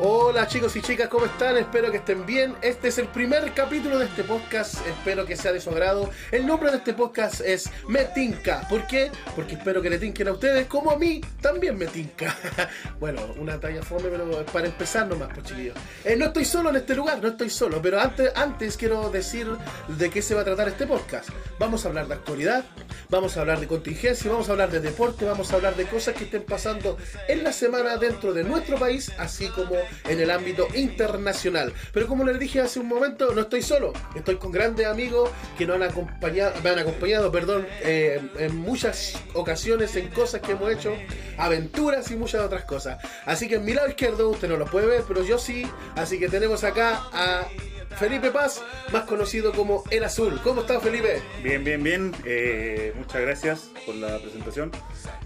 Hola chicos y chicas, ¿cómo están? Espero que estén bien. Este es el primer capítulo de este podcast. Espero que sea de su agrado. El nombre de este podcast es Metinca. ¿Por qué? Porque espero que le tinquen a ustedes como a mí también me tinca. bueno, una talla fome, pero para empezar nomás, pues chiquillos. Eh, no estoy solo en este lugar, no estoy solo. Pero antes, antes quiero decir de qué se va a tratar este podcast. Vamos a hablar de actualidad, vamos a hablar de contingencia, vamos a hablar de deporte, vamos a hablar de cosas que estén pasando en la semana dentro de nuestro país, así como en el ámbito internacional. Pero como les dije hace un momento, no estoy solo, estoy con grandes amigos que nos han acompañado, me han acompañado, perdón, eh, en muchas ocasiones en cosas que hemos hecho, aventuras y muchas otras cosas. Así que en mi lado izquierdo usted no lo puede ver, pero yo sí. Así que tenemos acá a Felipe Paz, más conocido como El Azul. ¿Cómo estás, Felipe? Bien, bien, bien. Eh, muchas gracias por la presentación.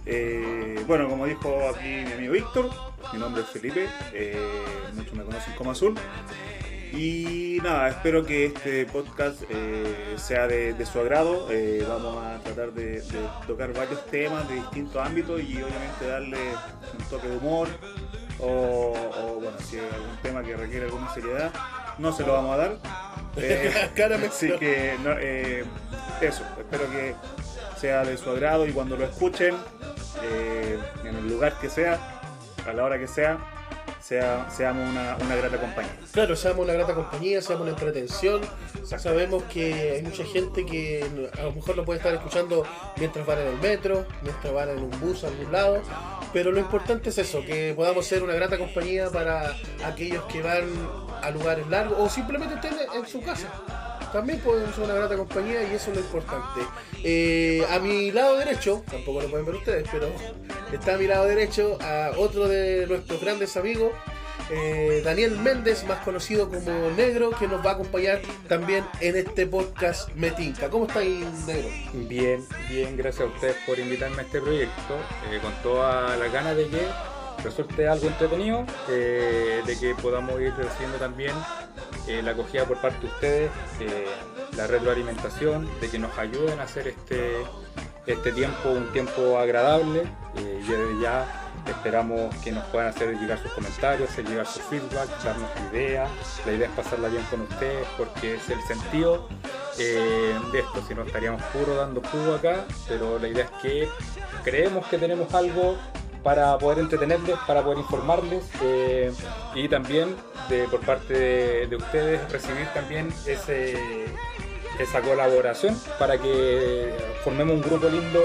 Eh, bueno, como dijo aquí mi amigo Víctor, mi nombre es Felipe, eh, muchos me conocen como Azul. Y nada, espero que este podcast sea de, su agrado. vamos a tratar de, de, tocar varios temas de distintos ámbitos y obviamente darle un toque de humor o, o bueno, si hay algún tema que requiere alguna seriedad, no se lo vamos a dar. Eh, así que eh, eso, espero que sea de su agrado y cuando lo escuchen, eh, en el lugar que sea, a la hora que sea, sea, seamos una, una, grata compañía. Claro, seamos una grata compañía, seamos una entretención. Sabemos que hay mucha gente que a lo mejor lo puede estar escuchando mientras van en el metro, mientras van en un bus a algún lado. Pero lo importante es eso, que podamos ser una grata compañía para aquellos que van a lugares largos o simplemente estén en su casa. También podemos ser una grata compañía y eso es lo importante. Eh, a mi lado derecho, tampoco lo pueden ver ustedes, pero está a mi lado derecho a otro de nuestros grandes amigos, eh, Daniel Méndez, más conocido como Negro, que nos va a acompañar también en este podcast Metinca. ¿Cómo estáis, Negro? Bien, bien, gracias a ustedes por invitarme a este proyecto, eh, con toda la ganas de que resulte algo entretenido, eh, de que podamos ir recibiendo también la acogida por parte de ustedes, la retroalimentación, de que nos ayuden a hacer este, este tiempo un tiempo agradable y ya esperamos que nos puedan hacer llegar sus comentarios, hacer llegar su feedback, darnos ideas. La idea es pasarla bien con ustedes porque es el sentido de esto, si no estaríamos puro dando jugo acá, pero la idea es que creemos que tenemos algo para poder entretenerles, para poder informarles eh, y también de, por parte de, ustedes recibir también ese, esa colaboración para que formemos un grupo lindo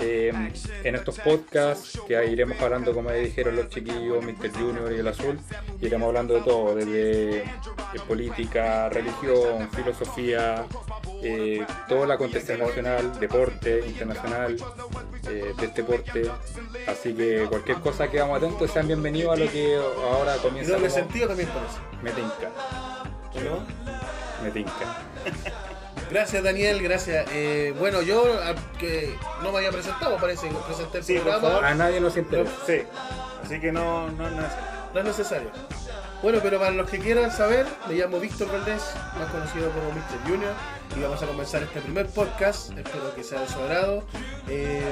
eh, en estos podcasts que iremos hablando, como dijeron los chiquillos, Mr. Junior y el Azul, iremos hablando de todo, desde política, religión, filosofía, eh, todo el acontecer nacional, deporte internacional, eh, de este deporte. Así que cualquier cosa que vamos atentos, sean bienvenidos a lo que ahora comienza. Y doble sentido también por eso. Me tinca. ¿No? Me tinca. Gracias Daniel, gracias. Eh, bueno, yo que no me había presentado, parece que presenté el Sí, por programa. favor. A nadie nos interesa. Sí, así que no, no, no es No es necesario. Bueno, pero para los que quieran saber, me llamo Víctor Valdés, más conocido como Mr. Junior, y vamos a comenzar este primer podcast, espero que sea de su agrado, eh,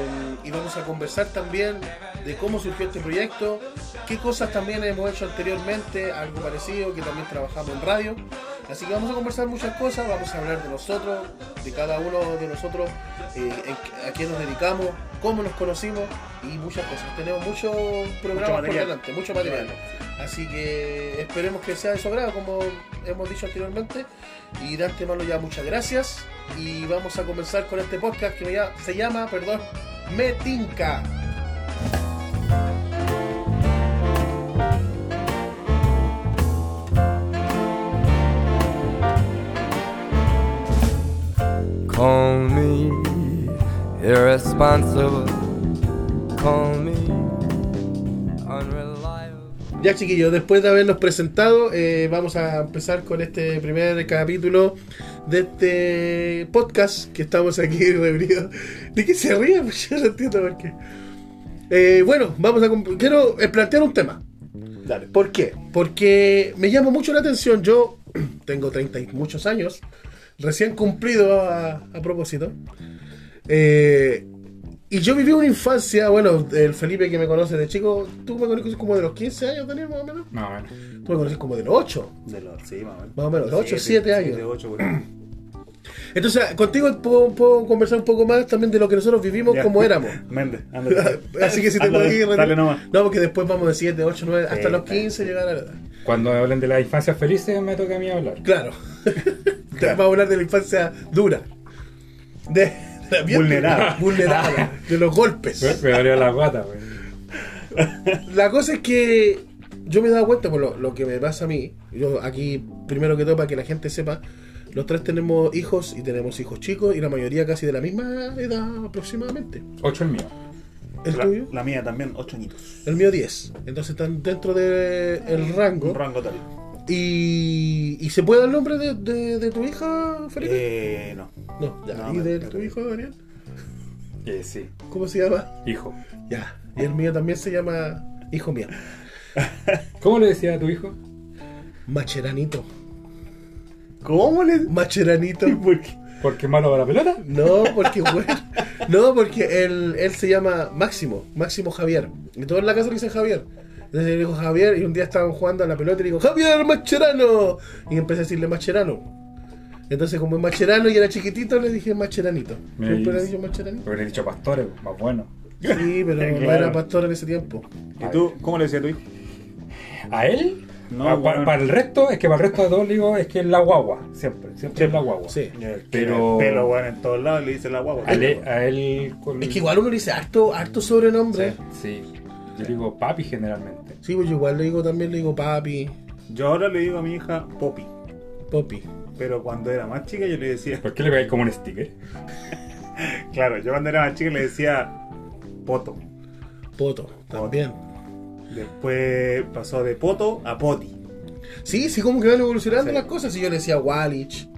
y vamos a conversar también de cómo surgió este proyecto, qué cosas también hemos hecho anteriormente, algo parecido, que también trabajamos en radio, así que vamos a conversar muchas cosas, vamos a hablar de nosotros, de cada uno de nosotros, eh, a qué nos dedicamos, cómo nos conocimos y muchas cosas. Tenemos muchos programas por material. delante, mucho material. Así que esperemos que sea de su agrado, como hemos dicho anteriormente. Y de antemano ya muchas gracias. Y vamos a comenzar con este podcast que ya- se llama, perdón, Metinca. Call me irresponsible. Call me unreliable. Ya chiquillos, después de habernos presentado, eh, vamos a empezar con este primer capítulo de este podcast que estamos aquí reunidos. ¿De qué se ríe? Pues yo no entiendo por qué. Eh, bueno, vamos a quiero plantear un tema. Dale. ¿Por qué? Porque me llama mucho la atención. Yo tengo 30 y muchos años, recién cumplido a, a propósito. Eh, y yo viví una infancia, bueno, el Felipe que me conoce de chico, tú me conoces como de los 15 años, Daniel, más o menos. No, bueno. Tú me conoces como de los 8. De los, sí, más o menos. Más o menos, de ocho, Siete, siete años. siete, ocho, por ahí. Entonces, contigo puedo, puedo conversar un poco más también de lo que nosotros vivimos Ya. como éramos. Méndez, ándale. Así que si te puedes ir, Dale nomás. No, porque después vamos de 7, 8, 9, hasta Sí, los está 15 llegar a la edad. Cuando hablen de las infancias felices, me toca a mí hablar. Claro. Vamos a hablar de la infancia dura. De, de Vulnerable. Vulnerable. De los golpes. Me, dolió la guata, güey. La cosa es que yo me he dado cuenta por lo, lo que me pasa a mí. Yo aquí, primero que todo, para que la gente sepa, los tres tenemos hijos y tenemos hijos chicos y la mayoría casi de la misma edad aproximadamente. Ocho el mío. ¿El La, tuyo? la mía también, ocho añitos. El mío 10. Entonces están dentro del el rango. Un rango tal. Y, ¿Y se puede dar el nombre de, de- de tu hija, Felipe? Eh, no. no, ya. no, ¿Y me- de me- tu hijo, Daniel? Eh, sí, ¿Cómo se llama? hijo. Ya. Y el mío también se llama Hijo mío. ¿Cómo le decía a tu hijo? Macheranito. ¿Cómo le.? Macheranito. ¿Por qué? ¿Porque malo para la pelota? No, porque bueno. No, porque él, él se llama Máximo, Máximo Javier. Y todos en la casa le dicen Javier. Entonces le dijo Javier y un día estaban jugando a la pelota y le digo, Javier Macherano. Y empecé a decirle Macherano. Entonces como es Macherano y era chiquitito, le dije Macheranito. Me ¿Siempre le dicho Macheranito? He dicho pastores, más bueno. Sí, pero no Claro. era pastor en ese tiempo. ¿Y tú, cómo le decías a tu hijo? ¿A él? No, Ah, bueno. Para el resto, es que para el resto de todos digo, es que es la guagua. Siempre, siempre es la guagua. Sí. Pero- Pero bueno, en todos lados le dice la guagua. A él, a él con- Es que igual uno le dice harto, harto sobrenombre. Sí. Yo digo papi generalmente. Sí, pues yo igual le digo también, le digo papi, Yo ahora le digo a mi hija Poppy. popi. Pero cuando era más chica yo le decía. ¿Por qué le pegáis como un sticker? Claro, yo cuando era más chica le decía Poto. Poto, también. Después pasó de Poto a Poti. Sí, sí, como que van evolucionando Sí. las cosas. Si yo le decía Walich.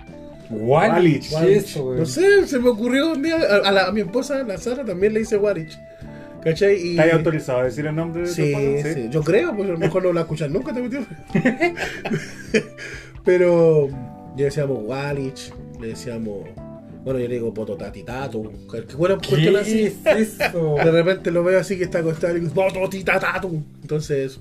Walich. Walich. ¿Qué es eso, güey? No sé, se me ocurrió un día. A, a la- a mi esposa, la Sara, también le dice Walich. ¿Cachai? Y... ¿Estás autorizado a decir el nombre de Sí, esposa? sí, yo creo, pues a lo mejor no la escuchan nunca, te metió. Pero le decíamos Walich, le decíamos. Bueno, yo le digo Pototati Tatu. Que bueno, cuestión ¿Qué así. es eso? De repente lo veo así que está acostado y digo Pototita Tatu. Entonces,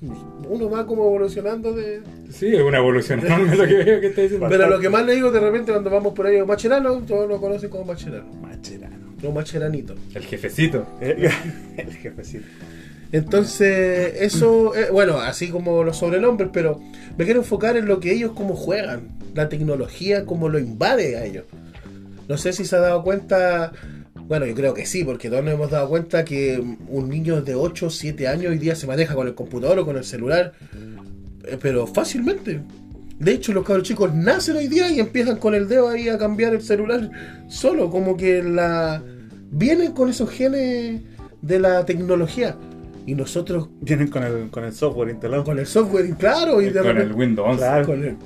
uno va como evolucionando de. Sí, es una evolución enorme lo que veo que está diciendo. Pero lo que más le digo de repente cuando vamos por ahí Macherano, todos lo conocen como Macherano. Macherano. No Macheranito. El jefecito. El, el jefecito. Entonces, eso, eh, bueno, así como los sobrenombres, pero me quiero enfocar en lo que ellos como juegan, la tecnología como lo invade a ellos. No sé si se ha dado cuenta, bueno, yo creo que sí, porque todos nos hemos dado cuenta que un niño de 8 o 7 años hoy día se maneja con el computador o con el celular, eh, pero fácilmente. De hecho, los cabros chicos nacen hoy día y empiezan con el dedo ahí a cambiar el celular solo, como que la vienen con esos genes de la tecnología. Y nosotros Vienen con el, con el software instalado. con el software, y claro, y de Con el Windows 11. Claro. con el,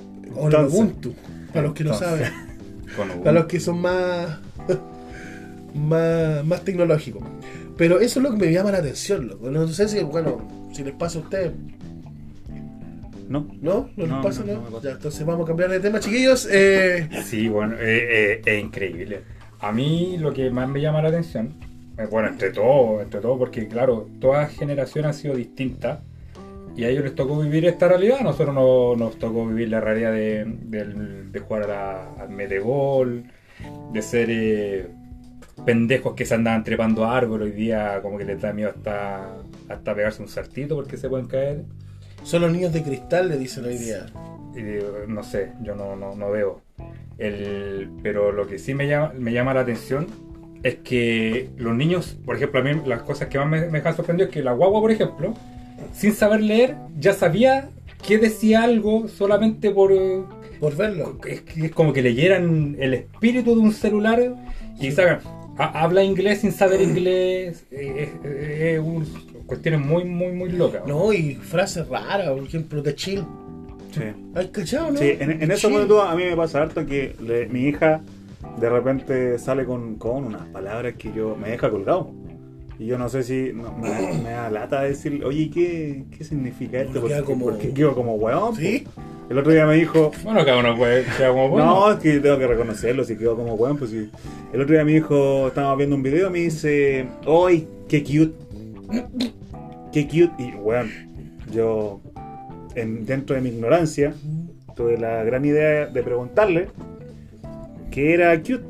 Ubuntu, para los que no saben, Con para los que son más, más, más tecnológicos. Pero eso es lo que me llama la atención, loco. No sé si, bueno, si les pasa a ustedes, ¿No? ¿no? ¿No No, pasa, no. Ya, entonces vamos a cambiar de tema, chiquillos. Eh, Sí, bueno, eh, eh, es increíble. A mí lo que más me llama la atención, bueno, entre todo, entre todo, porque claro, toda generación ha sido distinta y a ellos les tocó vivir esta realidad, a nosotros no, nos tocó vivir la realidad de, del- de jugar al medebol, de ser eh, pendejos que se andaban trepando a árboles hoy día, como que les da miedo hasta, hasta pegarse un saltito porque se pueden caer. Son los niños de cristal, le dicen hoy día. Eh, no sé, yo no, no, no veo. El, pero lo que sí me llama, me llama la atención es que los niños, por ejemplo, a mí las cosas que más me, me dejan sorprendido es que la guagua, por ejemplo, sin saber leer, ya sabía que decía algo solamente por... Por verlo. Es, es como que leyeran el espíritu de un celular y ha- habla inglés sin saber inglés, eh, es, un- cuestiones muy, muy, muy locas. No, y frases raras, por ejemplo, de chill. Sí. ¿Has cachado, no? Sí, en, en eso tú, a mí me pasa harto que le- mi hija de repente sale con, con unas palabras que yo me deja colgado. Y yo no sé si no, me, me da lata decir, oye, ¿qué, qué significa esto? Porque, como- porque quedo como weón. Sí. El otro día me dijo, Bueno, cada uno puede sea como bueno. no, es que tengo que reconocerlo, si quedó como weón, pues sí. El otro día mi hijo, estábamos viendo un video, me dice, ¡Ay, qué cute! ¡Qué cute! Y weón, yo, en- dentro de mi ignorancia, tuve la gran idea de preguntarle qué era cute.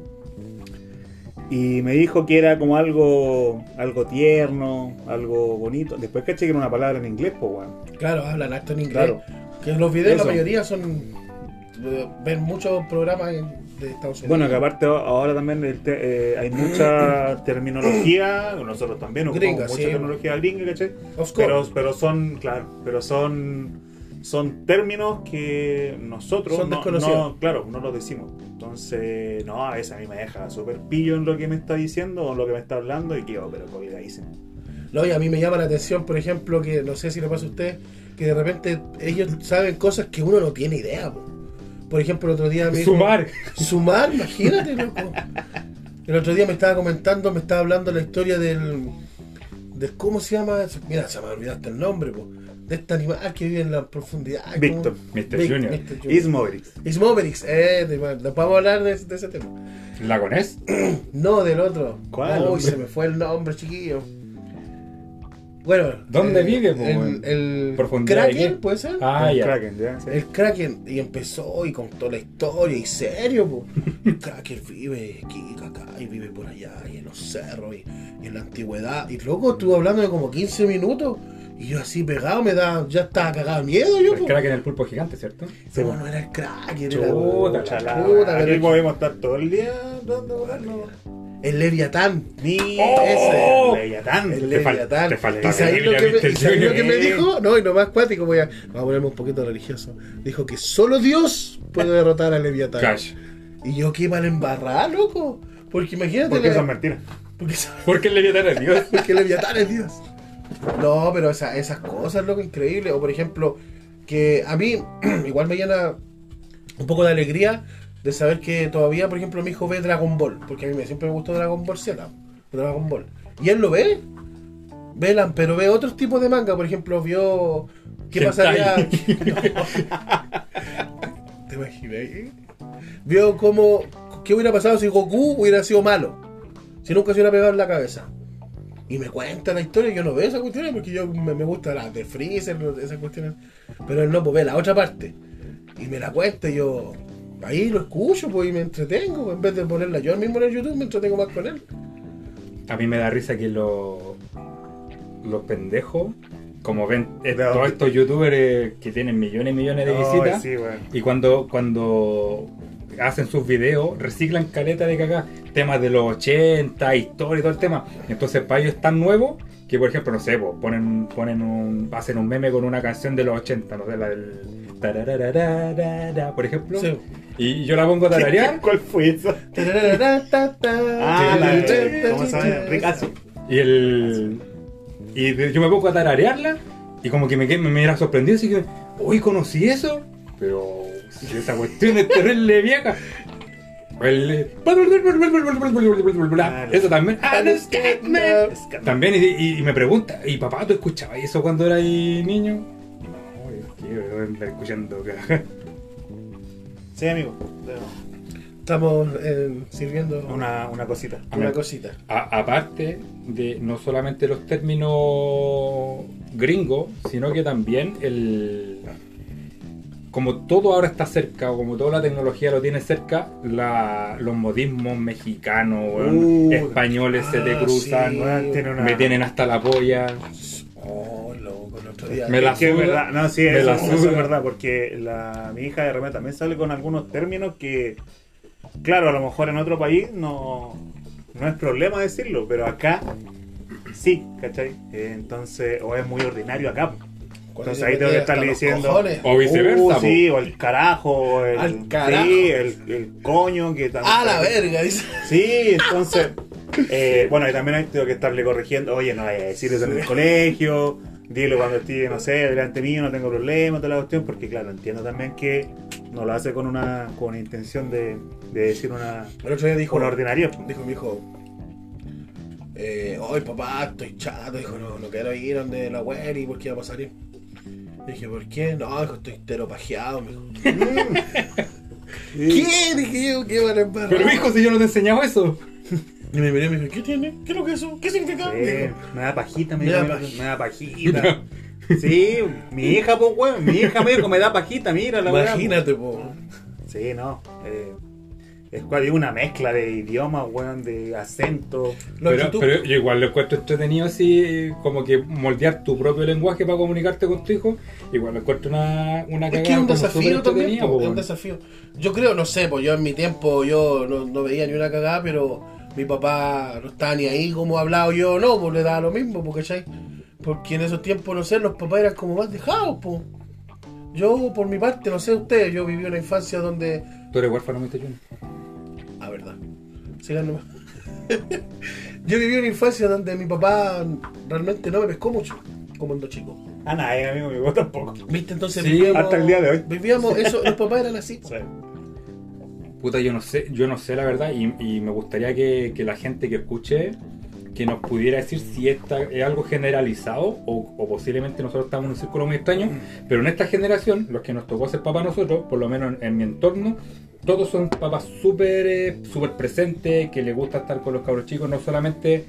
Y me dijo que era como algo algo tierno, algo bonito. Después caché que era una palabra en inglés, pues weón. Claro, hablan harto en inglés. Claro. Que los videos, Eso. la mayoría son. eh, Ven muchos programas de Estados Unidos. Bueno, que aparte ahora también te- eh, hay mucha terminología, nosotros también ocupamos Gringa, mucha sí. terminología gringa, ¿cachai? Pero, pero son, claro, pero son, son términos que nosotros Son no, no- claro, no los decimos. Entonces, no, a veces a mí me deja súper pillo en lo que me está diciendo o en lo que me está hablando y quedo, pero colgadísimo. No, y a mí me llama la atención, por ejemplo, que no sé si le pasa a usted, que de repente ellos saben cosas que uno no tiene idea. po. Por ejemplo, el otro día me dijo- Sumar. Sumar, imagínate, loco. El otro día me estaba comentando, me estaba hablando la historia del. de ¿Cómo se llama? Mira, se me olvidaste el nombre, po. De este animal que vive en la profundidad. ¿cómo? Víctor. Mr. Vic- Junior. Mr. Junior. Ismoverix. Ismoverix, eh, después vamos a hablar de, de ese tema. ¿Lagonés? No, del otro. ¿Cuál, Uy, se me fue el nombre, chiquillo. Bueno. ¿Dónde eh, vive, po, El, el ¿Profundidad de Kraken? ¿puede ser? Ah, El ya. Kraken, ¿ya? Sí. El Kraken, y empezó y contó la historia, y serio, po. El Kraken vive aquí, acá, y vive por allá, y en los cerros, y, y en la antigüedad. Y luego estuvo hablando de como 15 minutos, y yo así pegado, me da, ya estaba cagado de miedo yo, El po. Kraken el pulpo gigante, ¿cierto? Sí, No, no era el Kraken, Chuta, era Puta, aquí podemos estar todo el día dando volando. El Leviatán. Ni ¡Oh! ese Leviatán. El Te fal- Leviatán. te ¿Y sabéis lo que lo que me dijo? No, y lo más cuático, voy a, vamos a ponerme un poquito religioso. Dijo que solo Dios puede derrotar a Leviatán. Cash. Y yo qué mal embarrada, loco. Porque imagínate. Porque la- son mentiras. porque, Porque el Leviatán es Dios. porque Leviatán es Dios. No, pero esa- esas cosas, loco, increíble. O por ejemplo, que a mí igual me llena un poco de alegría de saber que todavía, por ejemplo, mi hijo ve Dragon Ball. Porque a mí me, siempre me gustó Dragon Ball Z. Dragon Ball. Y él lo ve. Velan, pero ve otros tipos de manga. Por ejemplo, vio. ¿Qué Hentai. pasaría? No. ¿Te imaginas? Vio cómo. ¿Qué hubiera pasado si Goku hubiera sido malo? Si nunca se hubiera pegado en la cabeza. Y me cuenta la historia, yo no veo esas cuestiones porque yo me, me gusta las de Freezer, esas cuestiones. Pero él no, pues ve la otra parte. Y me la cuenta y yo ahí lo escucho pues y me entretengo. En vez de ponerla yo mismo en el YouTube, me entretengo más con él. A mí me da risa que los los pendejos, como ven eh, todos estos youtubers eh, que tienen millones y millones de visitas, sí, y cuando, cuando hacen sus videos, reciclan caleta de cagá, temas de los 80, historia y todo el tema. Entonces, para ellos es tan nuevo que, por ejemplo, no sé, po, ponen, ponen un, hacen un meme con una canción de los 80, no sé, la del. Por ejemplo. Sí. Y yo la pongo a tararear. ¿Cuál fue esa? Ah, la de- ¿Cómo se llama? Y el. Y yo me pongo a tararearla y como que me, me, me era sorprendido, así que, uy, conocí eso, pero si esa cuestión es terrible vieja. El- Eso también. También, y, y- y me pregunta, ¿y papá, tú escuchabas eso cuando eras niño? Escuchando carajo. Sí, amigo. Estamos eh, sirviendo una, Una, una cosita. cosita. A- aparte de no solamente los términos gringos, sino que también el como todo ahora está cerca, o como toda la tecnología lo tiene cerca, la- los modismos mexicanos, Uh, españoles se te ah, cruzan, sí. Una... me tienen hasta la polla. Oh, loco, el otro día. Me la suda. verdad, no, sí, Me eso, la eso es verdad, porque la, mi hija de repente también sale con algunos términos que, claro, a lo mejor en otro país no, no es problema decirlo, pero acá sí, ¿cachai? Entonces, o es muy ordinario acá. Entonces ahí tengo que estarle diciendo, cojones. O viceversa, Uh, sí, o el carajo, o el, Al carajo. sí, el, el coño que también. A la verga, dice. Sí, entonces, eh, bueno, y también tengo que estarle corrigiendo, oye, no vaya a decir eso en el colegio, dilo cuando esté, no sé, delante mío, no tengo problema, toda la cuestión, porque claro, entiendo también que no lo hace con una, con una intención de, de decir una, El otro día dijo, una ordinaria. dijo mi hijo, eh, hoy papá, estoy chato, dijo, no, no quiero ir donde la abuela y por qué iba a salir. Dije, ¿por qué? No, hijo, estoy entero pajeado, mijo. ¿Qué? Dije yo, ¿qué embarrar? Pero hijo, si yo no te enseñaba eso. Y me miré y me dijo, ¿qué tiene? ¿Qué es lo que es eso? ¿Qué significa? Sí, me da pajita, me, Me da me- pajita. me da pajita. Sí, mi hija, pues, weón. Mi hija me dijo, me da pajita, mira la Imagínate, po. Sí, no. eh, es cual- es una mezcla de idiomas, weón, de acento. Lo Pero, pero yo igual lo encuentro entretenido así, como que moldear tu propio lenguaje para comunicarte con tu hijo. Igual lo encuentro una, una Es que es cagada un desafío también, po, po, es un desafío. Yo creo, no sé, pues yo en mi tiempo yo no, no veía ni una cagada, pero mi papá no estaba ni ahí como hablado yo, no, pues le daba lo mismo, porque ¿cachai? Porque en esos tiempos, no sé, los papás eran como más dejados, pues. Yo, por mi parte, no sé ustedes, yo viví una infancia donde... Tú eres huérfano, Mr. Junior. Ah, verdad. Sigan nomás. yo viví una infancia donde mi papá realmente no me pescó mucho, como ando chico. Ah, nada, eh, amigo mío, tampoco. ¿Viste? Entonces Sí, vivíamos... hasta el día de hoy. Vivíamos, eso, los papás eran así. Sí. Puta, yo no sé, yo no sé la verdad y, me gustaría que, la gente que escuche que nos pudiera decir si esta es algo generalizado o, posiblemente nosotros estamos en un círculo muy extraño, pero en esta generación, los que nos tocó ser papás nosotros, por lo menos en, mi entorno, todos son papás súper eh, súper presentes, que les gusta estar con los cabros chicos, no solamente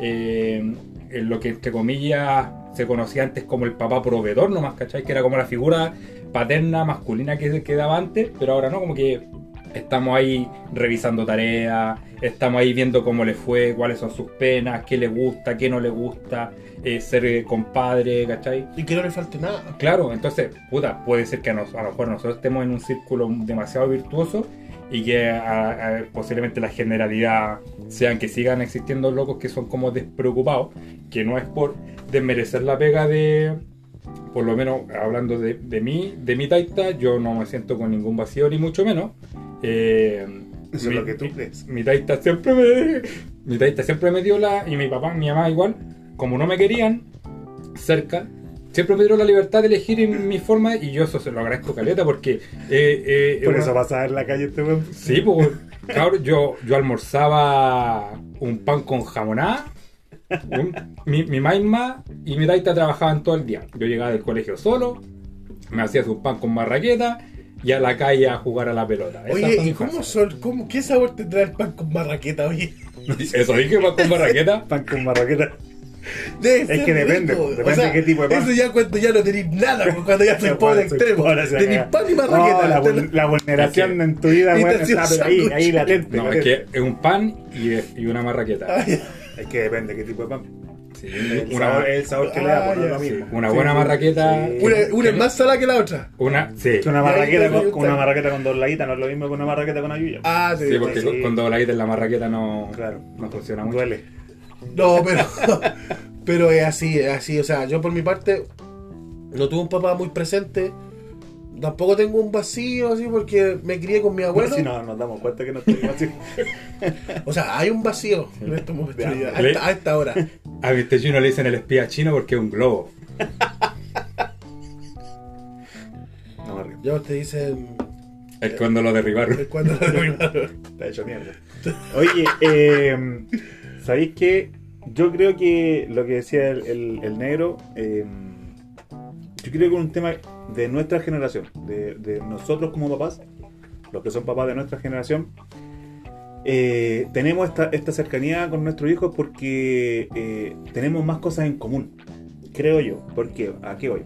eh, en lo que entre comillas se conocía antes como el papá proveedor nomás, ¿cachai? Que era como la figura paterna masculina que quedaba antes, pero ahora no, como que estamos ahí revisando tareas, estamos ahí viendo cómo le fue, cuáles son sus penas, qué le gusta, qué no le gusta, eh, ser compadre, ¿cachai? Y que no le falte nada. Claro, entonces, puta, puede ser que a, nos- a lo mejor nosotros estemos en un círculo demasiado virtuoso y que a- a- posiblemente la generalidad sean que sigan existiendo locos que son como despreocupados, que no es por desmerecer la pega de, por lo menos hablando de, de mí, de mi taita, yo no me siento con ningún vacío ni mucho menos. Eh, Eso es lo que tú crees. Mi taita siempre me, mi taita siempre me dio la, y mi papá, mi mamá igual, como no me querían cerca, siempre me dieron la libertad de elegir en mi forma y yo eso se lo agradezco caleta porque eh, eh, Por una- eso pasaba en la calle este weón. Sí, pues, cabrón, yo, yo almorzaba un pan con jamonada. un- mi, mi maima y mi taita trabajaban todo el día. Yo llegaba del colegio solo, me hacía su pan con marraqueta y a la calle a jugar a la pelota. Oye, ¿y cómo son? Cómo, ¿Qué sabor tendrá el pan con marraqueta, oye? Eso dije, pan con marraqueta. Pan con marraqueta. Debe Es que depende, rico. depende de qué tipo de pan. Eso ya cuando ya no tenéis nada, cuando ya soy pobre extremo. Tenéis pan y marraqueta. No, la, vulneración en tu vida, hacía está pero ahí, ahí latente. No, es que es un pan y, y una marraqueta. Ay, Es que depende de qué tipo de pan. Sí, El, una, sabor, el sabor que le da, Ah, por ya, lo sí. mismo. una buena marraqueta. Sí. Una, una es más salada que la otra. Una, sí. Que una marraqueta con, una marraqueta con dos laditas no es lo mismo que una marraqueta con ayuya. Ah, Sí, digo. porque sí. con- con dobladita en la marraqueta no, Claro. no funciona mucho. Duele. No, pero, pero es así, es así. O sea, yo por mi parte no tuve un papá muy presente. Tampoco tengo un vacío así porque me crié con mi abuelo. Bueno, si no, nos damos cuenta que no estoy así. O sea, hay un vacío en estos momentos. A esta, a esta hora. A Mr. Chino le dicen el espía chino porque es un globo. No me. Ya ustedes dicen Es cuando lo derribaron. es cuando lo derribaron. Está hecho mierda. Oye, eh, ¿sabéis qué? Yo creo que lo que decía el, el- el negro, eh, yo creo que un tema de nuestra generación, de, nosotros como papás, los que son papás de nuestra generación, eh, tenemos esta, cercanía con nuestros hijos porque eh, tenemos más cosas en común, creo yo. ¿Por qué? ¿A qué voy?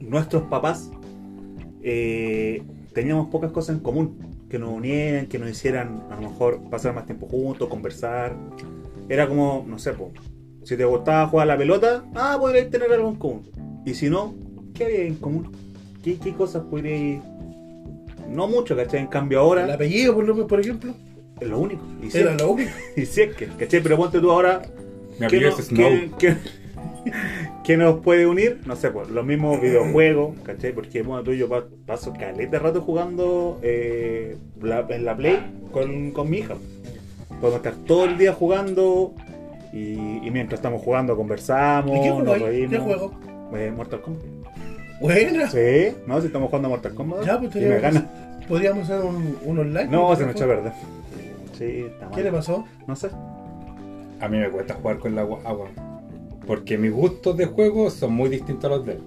Nuestros papás eh, teníamos pocas cosas en común que nos unieran, que nos hicieran a lo mejor pasar más tiempo juntos, conversar. Era como, no sé, po, si te gustaba jugar a la pelota, ah, podríais tener algo en común. Y si no, ¿qué había en común? ¿Qué, qué cosas podríais.? No mucho, ¿cachai? En cambio El ahora apellido, por, lo, por ejemplo, es lo único. Y si, era lo único. y si es que, ¿cachai? Pero ponte tú ahora. Mi ¿qué, apellido no- es Snow. qué- qué- qué nos puede unir? No sé, pues los mismos videojuegos, ¿cachai? Porque bueno, tú y yo pa- paso caleta de rato jugando eh, la- en la Play con, con mi hija. Podemos estar todo el día jugando y, y mientras estamos jugando conversamos, ¿Y qué nos reímos. ¿Qué juego? Eh, Mortal Kombat. Buena. Sí, no, si estamos jugando a Mortal Kombat. Ya, pues y me gana. Podríamos hacer un, un online. No, ¿por se me echó perder. Sí, está mal. ¿Qué le pasó? No sé. A mí me cuesta jugar con la agua. agua, Porque mis gustos de juego son muy distintos a los de él.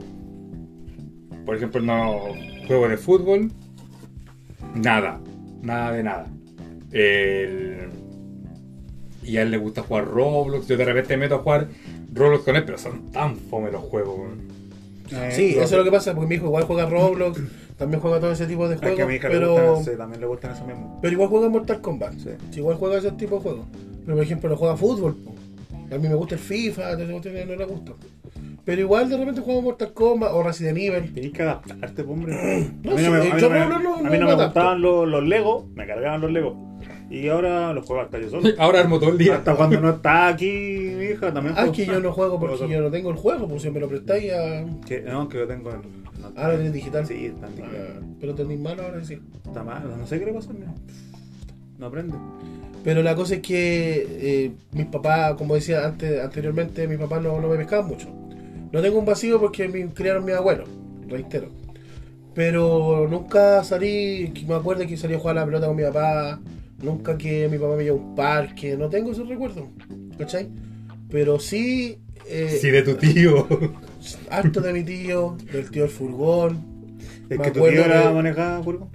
por ejemplo, no juego de fútbol, nada, nada de nada. El- y a él le gusta jugar Roblox, yo de repente me meto a jugar Roblox con él, pero son tan fome los juegos. Eh, Sí, eso es lo que pasa, porque mi hijo igual juega Roblox, también juega todo ese tipo de Es que a juegos, mi hija le pero, gustan, sí, también le gustan esos mismos. pero igual juega Mortal Kombat. Sí. Sí, igual juega ese tipo de juegos. Pero por ejemplo, no juega fútbol. A mí me gusta el FIFA, cuestiones no le gusta. Pero igual de repente juega Mortal Kombat o Resident Evil. Tienes que adaptarte, hombre. No, a mí no me, gustaban los, los Legos, me cargaban los Legos. Y ahora los juego hasta yo solo. Ahora armo todo el día. Hasta cuando no está aquí mi hija también Ah, es que yo no juego porque yo no tengo el juego, pues si me lo prestáis a... Que, no, que lo tengo en. No, Ah, lo tenés digital. Sí, está en digital. Ah, pero tenéis malo ahora sí. Está mal, no sé qué le pasa. mira. No aprende. Pero la cosa es que eh, mis papás, como decía antes, anteriormente, mis papás no, no me pescaban mucho. No tengo un vacío porque me criaron mis abuelos, reitero. Pero nunca salí, me acuerdo que salí a jugar a la pelota con mi papá, nunca que mi papá me llevó a un parque, no tengo esos recuerdos, ¿cachai? Pero sí, eh, Sí, de tu tío. harto de mi tío, del tío del furgón, Es Me que tu tío era de- manejada por del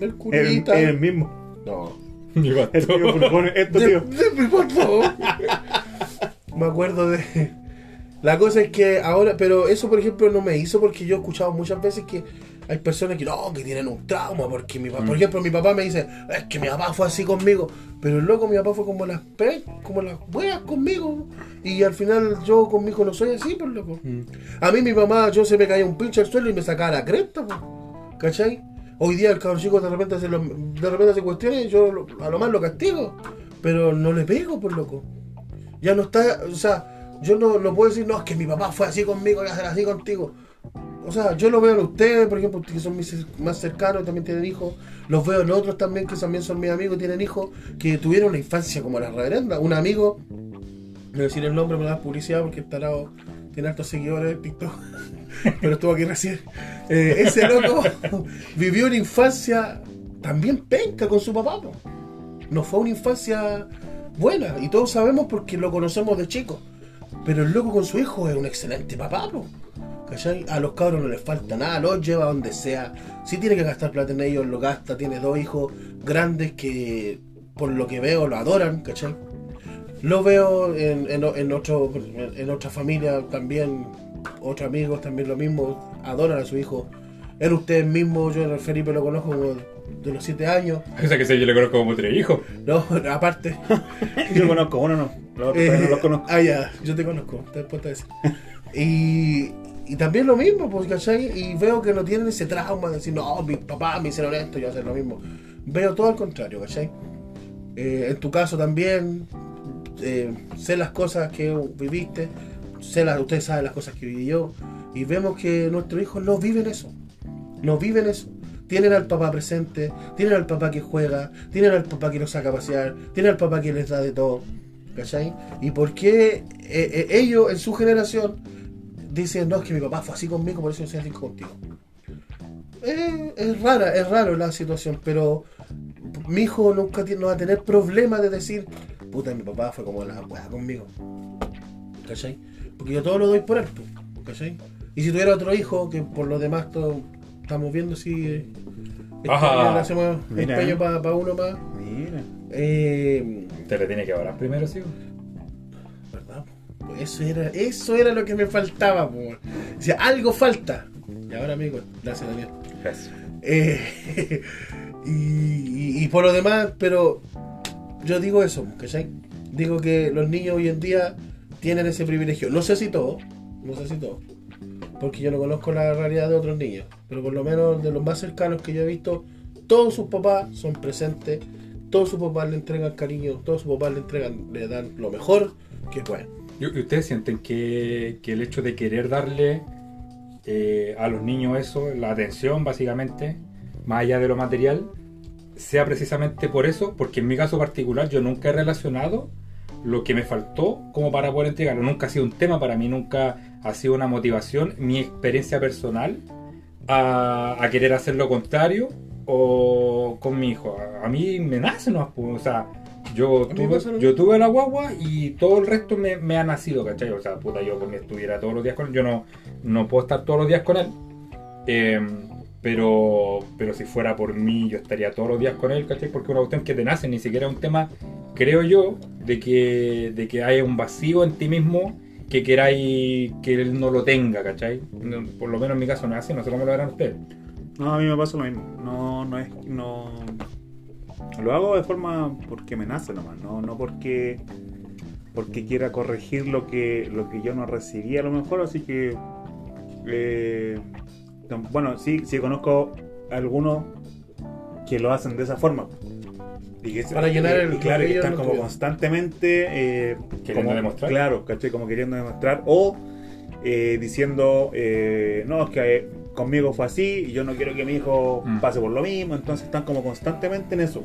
el, curita. el mismo. No. Mi El tío Furgón es tu De- tío. de- por favor. Me acuerdo de. La cosa es que ahora, pero eso por ejemplo no me hizo porque yo he escuchado muchas veces que hay personas que no, que tienen un trauma, porque mi papá, por ejemplo, mi papá me dice, es que mi papá fue así conmigo, pero el loco, mi papá fue como las pe, como las weas conmigo, y al final yo con mi hijo no soy así, pues loco. A mí mi mamá, yo se me caía un pinche al suelo y me sacaba la cresta, pues, ¿cachai? Hoy día el cabrón chico de repente hace, lo- de repente hace cuestiones y yo lo- a lo más lo castigo, pero no le pego, por loco. Ya no está, o sea, yo no, no puedo decir, no, es que mi papá fue así conmigo y hacer así contigo. O sea, yo lo veo en ustedes, por ejemplo, que son mis más cercanos, también tienen hijos. Los veo en otros también, que también son mis amigos tienen hijos, que tuvieron una infancia como la reverenda. Un amigo, no decir el nombre, me da publicidad porque está tarado, tiene altos seguidores en TikTok, pero estuvo aquí recién. Eh, ese loco vivió una infancia también penca con su papá. po. No fue una infancia buena, y todos sabemos porque lo conocemos de chico. Pero el loco con su hijo es un excelente papá, po. ¿Cachai? A los cabros no les falta nada, los lleva donde sea. Si tiene que gastar plata en ellos, lo gasta. Tiene dos hijos grandes que, por lo que veo, lo adoran, ¿cachai? Lo veo en, en, en otro, en, otra familia también, otros amigos también lo mismo, adoran a su hijo. En ustedes mismos, yo en el Felipe lo conozco como de los siete años. O sea que sé, yo le conozco como tres hijos. No, aparte. Yo conozco uno, no. Los otros no Eh, los conozco. Ah, ya, yo te conozco, después te decir. Y, y también lo mismo, pues, ¿cachai? Y veo que no tienen ese trauma de decir, no, mis papás me hicieron esto, yo voy a hacer lo mismo. Veo todo al contrario, ¿cachai? Eh, en tu caso también, eh, sé las cosas que viviste, sé las, ustedes saben las cosas que viví yo, y vemos que nuestros hijos no viven eso, no viven eso. Tienen al papá presente, tienen al papá que juega, tienen al papá que los saca a pasear, tienen al papá que les da de todo. ¿Cachai? ¿Y por qué eh, eh, ellos en su generación dicen, no, es que mi papá fue así conmigo, por eso yo soy así contigo? Eh, es rara, es raro la situación, pero mi hijo nunca tiene- no va a tener problema de decir, puta, mi papá fue como la weá conmigo. ¿Cachai? Porque yo todo lo doy por él, ¿cachai? Y si tuviera otro hijo, que por lo demás todo, estamos viendo si eh, Ajá. hacemos para uno más. Mira. Eh, Te le tiene que hablar primero, sí. Pues eso era, eso era lo que me faltaba, sea, algo falta. Y ahora, amigo, gracias Daniel. Gracias. Eh, y, y- y por lo demás, pero yo digo eso, ¿cachai? Digo que los niños hoy en día tienen ese privilegio. No sé si todo, no sé si todo, porque yo no conozco la realidad de otros niños, pero por lo menos de los más cercanos que yo he visto, todos sus papás son presentes, todos sus papás le entregan cariño, todos sus papás le entregan, le dan lo mejor que pueden. ¿Y ustedes sienten que, que el hecho de querer darle eh, a los niños eso, la atención básicamente, más allá de lo material, sea precisamente por eso? Porque en mi caso particular yo nunca he relacionado lo que me faltó como para poder entregarlo. Nunca ha sido un tema para mí, nunca ha sido una motivación, mi experiencia personal a, querer hacer lo contrario o con mi hijo. A, a mí me nace, ¿no? O sea, yo tuve, yo tuve la guagua y todo el resto me, me ha nacido, ¿cachai? O sea, puta, yo porque estuviera todos los días con él, yo no, no puedo estar todos los días con él. Eh, pero, pero si fuera por mí, yo estaría todos los días con él, ¿cachai? Porque es una cuestión que te nace, ni siquiera es un tema, creo yo, de que, de que hay un vacío en ti mismo que queráis que él no lo tenga, ¿cachai? No, por lo menos en mi caso no es así, no sé cómo lo verán ustedes. No, a mí me pasa lo mismo. No, no es. No. Lo hago de forma porque me nace nomás, no, no porque. Porque quiera corregir lo que, lo que yo no recibí a lo mejor, así que. eh, bueno, sí, sí conozco algunos que lo hacen de esa forma. Y que- Para llenar el y claro, que están como constantemente eh, Queriendo como- demostrar. Claro, ¿cachai? Como queriendo demostrar. O eh, diciendo, eh, no, es que eh, conmigo fue así y yo no quiero que mi hijo Mm. pase por lo mismo. Entonces están como constantemente en eso.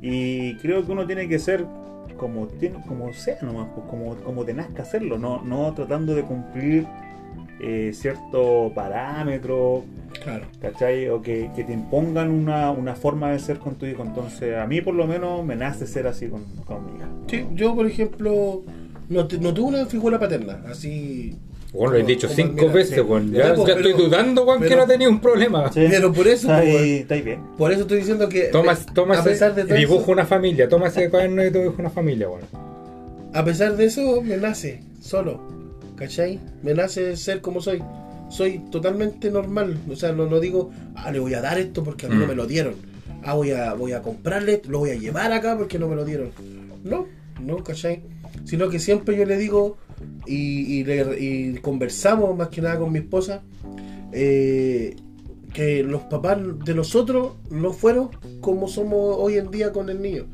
Y creo que uno tiene que ser como, como sea nomás, pues, como, como nazca hacerlo, no, no tratando de cumplir eh, cierto parámetro, Claro. ¿cachai? O que, que te impongan una, una forma de ser con tu hijo. Entonces, a mí por lo menos me nace ser así con, con mi hija. Sí, yo, por ejemplo, no, no tuve una figura paterna, así. Bueno, lo he dicho como cinco mira, veces, sí. weón. Ya, Ya, pues, ya estoy dudando, weón, que no tenía un problema. Pero por eso, Está pues, ahí, está ahí bien. Por eso estoy diciendo que. A pesar de todo dibujo eso- una familia, toma ese cuaderno y dibujo una familia, weón. A pesar de eso, me nace solo. ¿Cachai? Me nace ser como soy. Soy totalmente normal. O sea, no, no digo, ah, le voy a dar esto porque a mí no Mm. me lo dieron. Ah, voy a, voy a comprarle, lo voy a llevar acá porque no me lo dieron. No, no, ¿cachai? Sino que siempre yo le digo y, conversamos más que nada con mi esposa eh, que los papás de nosotros no fueron como somos hoy en día con el niño.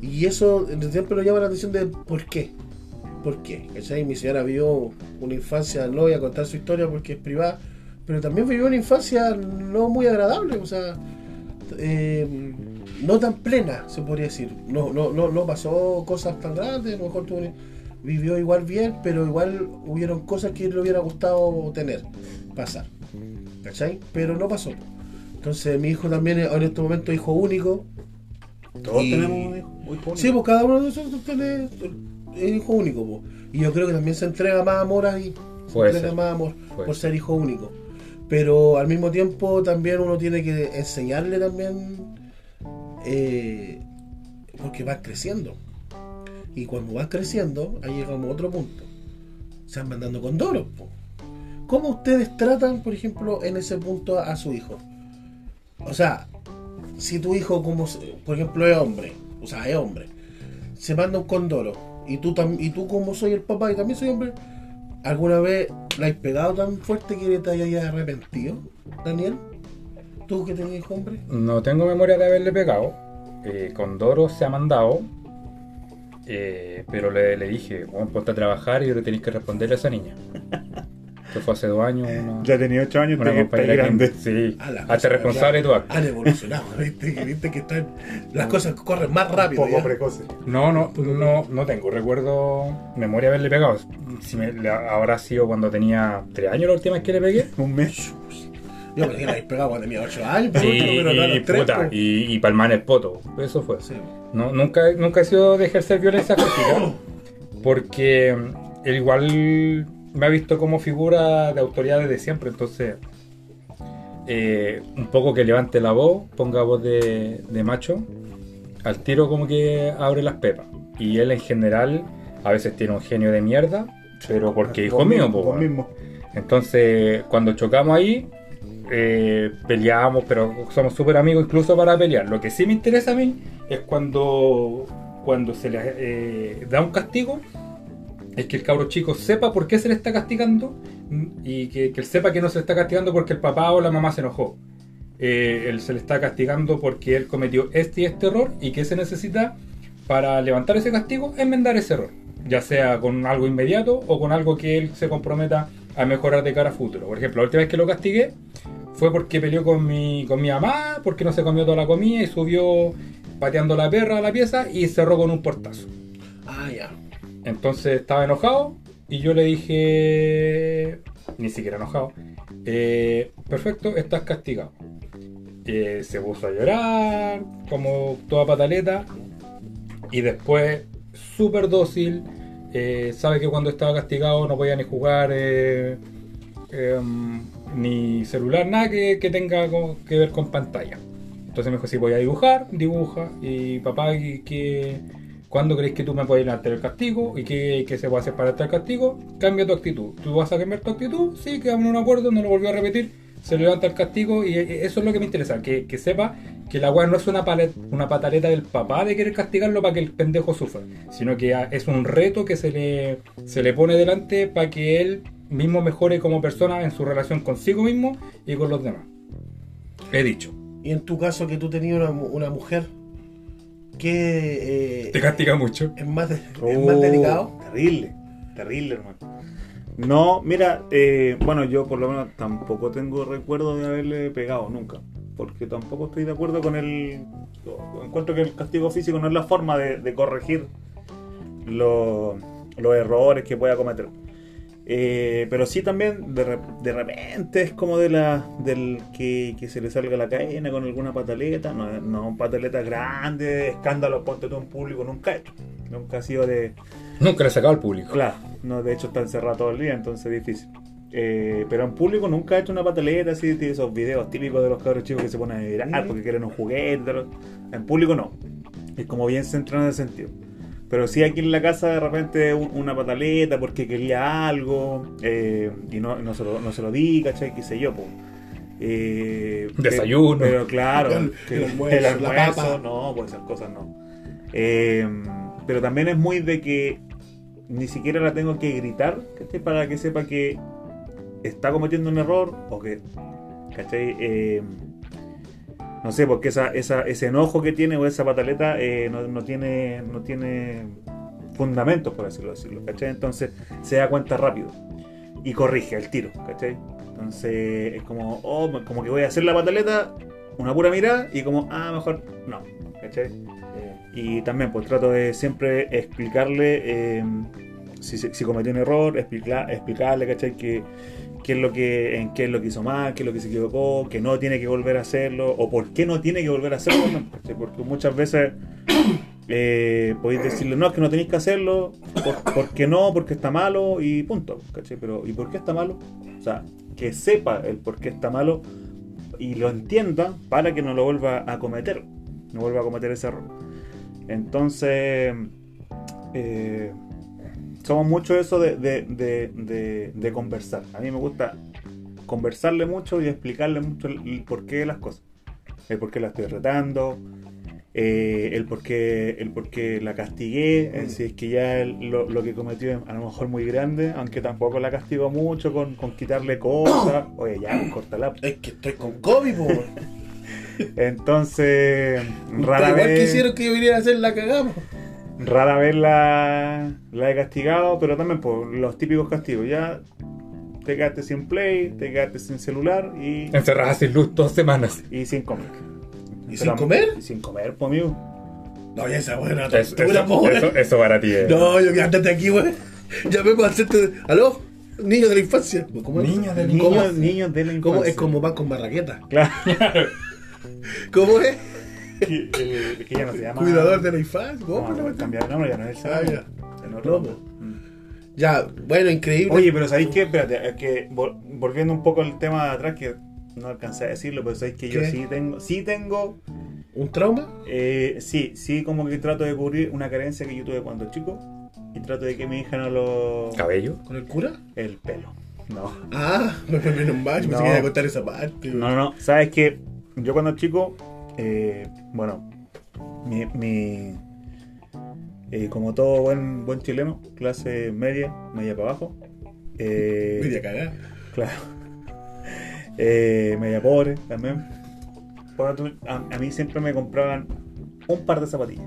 Y eso siempre nos llama la atención de por qué. ¿Por qué? ¿Cachai? Mi señora vivió una infancia, no voy a contar su historia porque es privada, pero también vivió una infancia no muy agradable, o sea, eh, no tan plena, se podría decir. No, no, no, no pasó cosas tan grandes, a lo mejor tuvo- vivió igual bien, pero igual hubieron cosas que le hubiera gustado tener, pasar. ¿Cachai? Pero no pasó. Entonces mi hijo también es en este momento hijo único, Todos Y- tenemos muy jóvenes. Sí, pues cada uno de nosotros tiene hijo único, pues. Y yo creo que también se entrega más amor ahí. Se Puede entrega ser. más amor Puede por ser. hijo único. Pero al mismo tiempo también uno tiene que enseñarle también eh, porque vas creciendo. Y cuando vas creciendo, ahí llegamos a otro punto. Se van mandando condoros. po. ¿Cómo ustedes tratan, por ejemplo, en ese punto a su hijo? O sea, si tu hijo, como por ejemplo, es hombre, o sea, es hombre, se manda un condoro, y tú, tú como soy el papá y también soy hombre, ¿alguna vez la has pegado tan fuerte que te hayas arrepentido, Daniel? ¿Tú que hijo hombre? No tengo memoria de haberle pegado. Eh, con Doro se ha mandado. Eh, pero le, le dije, bueno, ponte a trabajar y le tenéis que responderle a esa niña. Esto fue hace dos años. Una, Ya tenía 8 años, una compañera grande. que, sí, cosa, responsable de tu acto. Han evolucionado, ¿viste? Viste que están, las cosas corren más rápido. poco ya. precoce. No, no, no, no tengo recuerdo, memoria de haberle pegado. Si me, le- habrá sido cuando tenía tres años la última vez que le pegué. Un mes. Yo pensé que la habéis pegado cuando tenía 8 años, pero, Y, pero no a y, los tres, puta, po. y, y palmar el poto. Eso fue. Sí. No, nunca, nunca he sido de ejercer violencia física porque él igual me ha visto como figura de autoridad desde siempre, entonces eh, un poco que levante la voz, ponga voz de, de macho, al tiro como que abre las pepas. Y él en general a veces tiene un genio de mierda, pero porque hijo Vos mío, mismo. Entonces, cuando chocamos ahí, eh, peleábamos, pero somos súper amigos incluso para pelear. Lo que sí me interesa a mí es cuando, cuando se le eh, da un castigo, es que el cabro chico sepa por qué se le está castigando y que, que él sepa que no se le está castigando porque el papá o la mamá se enojó. Eh, él se le está castigando porque él cometió este y este error y que se necesita para levantar ese castigo, enmendar ese error. Ya sea con algo inmediato o con algo que él se comprometa a mejorar de cara a futuro. Por ejemplo, la última vez que lo castigué fue porque peleó con mi, con mi mamá, porque no se comió toda la comida y subió pateando la perra a la pieza y cerró con un portazo. Ah, ya. Entonces estaba enojado y yo le dije, ni siquiera enojado, eh, perfecto, estás castigado. Eh, se puso a llorar, como toda pataleta, y después, súper dócil, eh, sabe que cuando estaba castigado no podía ni jugar em, ni celular, nada que, que tenga que ver con pantalla. Entonces me dijo, si voy a dibujar, dibuja. Y papá, ¿y qué- ¿cuándo crees que tú me puedes levantar el castigo? ¿Y qué, qué se puede hacer para el castigo? Cambia tu actitud. ¿Tú vas a cambiar tu actitud? Sí, quedamos en un acuerdo, no lo volvió a repetir. Se levanta el castigo y eh, eso es lo que me interesa, que, que sepa que la weá no es una, palet- una pataleta del papá de querer castigarlo para que el pendejo sufra, sino que es un reto que se le, se le pone delante para que él mismo mejore como persona en su relación consigo mismo y con los demás. He dicho. Y en tu caso que tú tenías una, una mujer que eh, Te castiga mucho. es, más de- es Oh, más delicado. Terrible, terrible, hermano. No, mira, eh, bueno, yo por lo menos tampoco tengo recuerdo de haberle pegado nunca. Porque tampoco estoy de acuerdo con el. Encuentro que el castigo físico no es la forma de, de corregir lo- los errores que pueda cometer. Eh, pero sí también de, re- de repente es como de la del que, que se le salga la cadena con alguna pataleta, no, no pataleta grande, escándalo, ponte tú en público, nunca he hecho. Nunca ha sido de, Nunca le he sacado al público. Claro, no, de hecho está encerrado todo el día, entonces es difícil. Eh, pero en público nunca he hecho una pataleta así, de esos videos típicos de los cabros chicos que se ponen a virar porque quieren un juguete. tal. En público no. Es como bien centrado en ese sentido. Pero sí aquí en la casa de repente un- una pataleta porque quería algo eh, y no, no, se lo, no se lo di, ¿cachai? Qué sé yo, po. Eh, Desayuno. Pero, claro, El- que el almuerzo, el la almuerzo, papa. no, pues esas cosas no. Eh, pero también es muy de que ni siquiera la tengo que gritar, ¿cachai? Para que sepa que está cometiendo un error o que, ¿cachai? No sé, porque esa, esa, ese enojo que tiene o esa pataleta eh, no, no tiene no tiene fundamentos, por así decirlo, ¿cachai? Entonces se da cuenta rápido y corrige el tiro, ¿cachai? Entonces es como, oh, como que voy a hacer la pataleta, una pura mirada y como, ah, mejor no, ¿cachai? Y también pues trato de siempre explicarle eh, si, si cometió un error, explica- explicarle, ¿cachai? Que, qué es lo que, en qué es lo que hizo mal, qué es lo que se equivocó, que no tiene que volver a hacerlo, o por qué no tiene que volver a hacerlo ¿cachai? Porque muchas veces eh, podéis decirle, no, es que no tenéis que hacerlo, por, porque no, porque está malo, y punto, ¿cachai? Pero, ¿y por qué está malo? O sea, que sepa el por qué está malo y lo entienda para que no lo vuelva a cometer, no vuelva a cometer ese error. Entonces, eh, somos mucho eso de, de- de- de- conversar. A mí me gusta conversarle mucho y explicarle mucho el, el porqué de las cosas. El por qué la estoy retando, eh, el, por qué, el por qué la castigué, eh, si es que ya el- lo, lo que cometió es a lo mejor muy grande, aunque tampoco la castigo mucho con, con quitarle cosas. Oye, ya, cortala. Es que estoy con COVID, po. Entonces, rara Igual vez... quisieron que yo viniera a hacer la cagamos. Rara vez la, la he castigado, pero también por los típicos castigos. Ya te quedaste sin play, te quedaste sin celular y, Encerrada sin luz dos semanas. y sin comer. ¿Y sin comer? Y sin comer, pues amigo. No, ya esa buena Eso, tortura, po, eso, eso- eso para ti es. No, yo quédate aquí, weón. Llamemos al centro de... ¿Aló? Niños de la infancia. ¿Cómo es? Niños de la ¿Cómo? Niños, niños de la ¿Cómo? infancia. Es como van con barraqueta. Claro. ¿Cómo es? Que, el- que ya no se llama. Cuidador de la infancia. No, ¿Cómo? no, cambiar de nombre, ya no es el Ah, ya. En otro nombre. Mm. Ya, bueno, increíble. Oye, pero ¿sabéis qué? Espérate, es que vol- volviendo un poco al tema de atrás, que no alcancé a decirlo, pero sabéis que yo ¿Qué? sí tengo, sí tengo ¿Un trauma? Eh, sí, sí, como que trato de cubrir una carencia que yo tuve cuando chico y trato de que mi hija no lo. ¿Cabello? ¿Con el cura? El pelo. No. Ah, me fue menos mal. Pensé No. a contar esa parte. No, no, no. Sabes que yo cuando chico, eh, bueno, mi. mi- eh, como todo buen, buen chileno, clase media, media para abajo. Eh, Media cagada. Claro. Eh, media pobre también. Bueno, a, a mí siempre me compraban un par de zapatillas.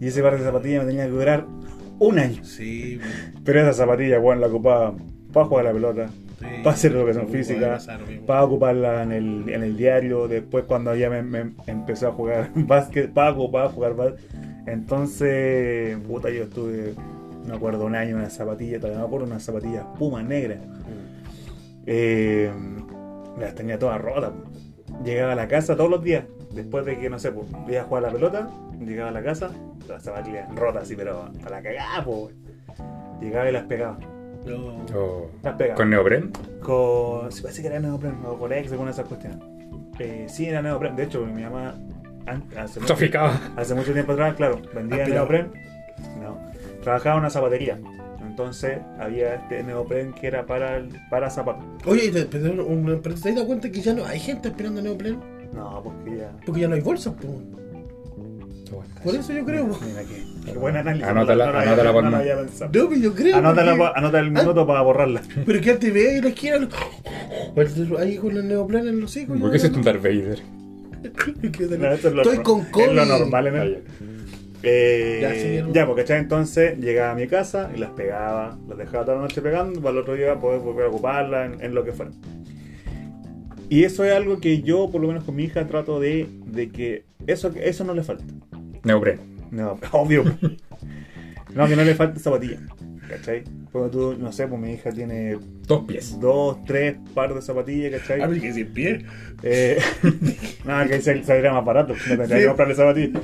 Y ese par de zapatillas me tenía que durar un año. Sí, Pero esa zapatilla, weón, la ocupaba para jugar a la pelota, sí. para hacer educación física, mismo. para ocuparla en el, en el diario. Después, cuando ya me, me empecé a jugar básquet, para ocupar jugar básquet. Entonces, puta, yo estuve, no me acuerdo, un año en una zapatilla, todavía no me acuerdo, una zapatilla puma negra. Eh, las tenía todas rotas. Llegaba a la casa todos los días, después de que, no sé, pues, iba a jugar a la pelota, llegaba a la casa, las zapatillas rotas así, pero para la cagada, po. Llegaba y las pegaba. No. O- Las pegaba. ¿Con neopren? Con. Se parece que era neopren o Corex, alguna de esas cuestiones. Eh, sí, era neopren. De hecho, mi mamá. Hace mucho, Traficaba. hace mucho tiempo atrás, claro, vendía Aspirado. neopren. No. Trabajaba en una zapatería. Entonces había este neopren que era para, el- para zapatos. Oye, ¿te, pero un- pero ¿te has dado cuenta que ya no hay gente esperando neopren? No, porque ya. Porque ya no hay bolsas, po. Por eso yo creo. Mira que. Qué buen análisis. Anótala- no, anótala, no había pensado. No, pero yo creo. Anótala, porque- anota el minuto para borrarla. Pero que antes ve en la esquina. Pues, Ahí con el neopren en los hijos. ¿Por qué hiciste un Darth Vader? No, esto es Estoy no- con COVID. Es lo normal en el. Eh, Ya, sí, ya no- ya, porque ¿cachai? entonces llegaba a mi casa y las pegaba, las dejaba toda la noche pegando para el otro día poder volver a ocuparla en, en lo que fuera. Y eso es algo que yo, por lo menos con mi hija, trato de, de que eso, eso no le falta. Neopren. No, obvio. No, que no le falte zapatilla. ¿Cachai? Porque tú, no sé, pues mi hija tiene Dos pies. dos, tres par de zapatillas, ¿cachai? A ver, que sin pie. Eh, nada, que se- saldría más barato, no tendría Sí. que comprarle zapatillas.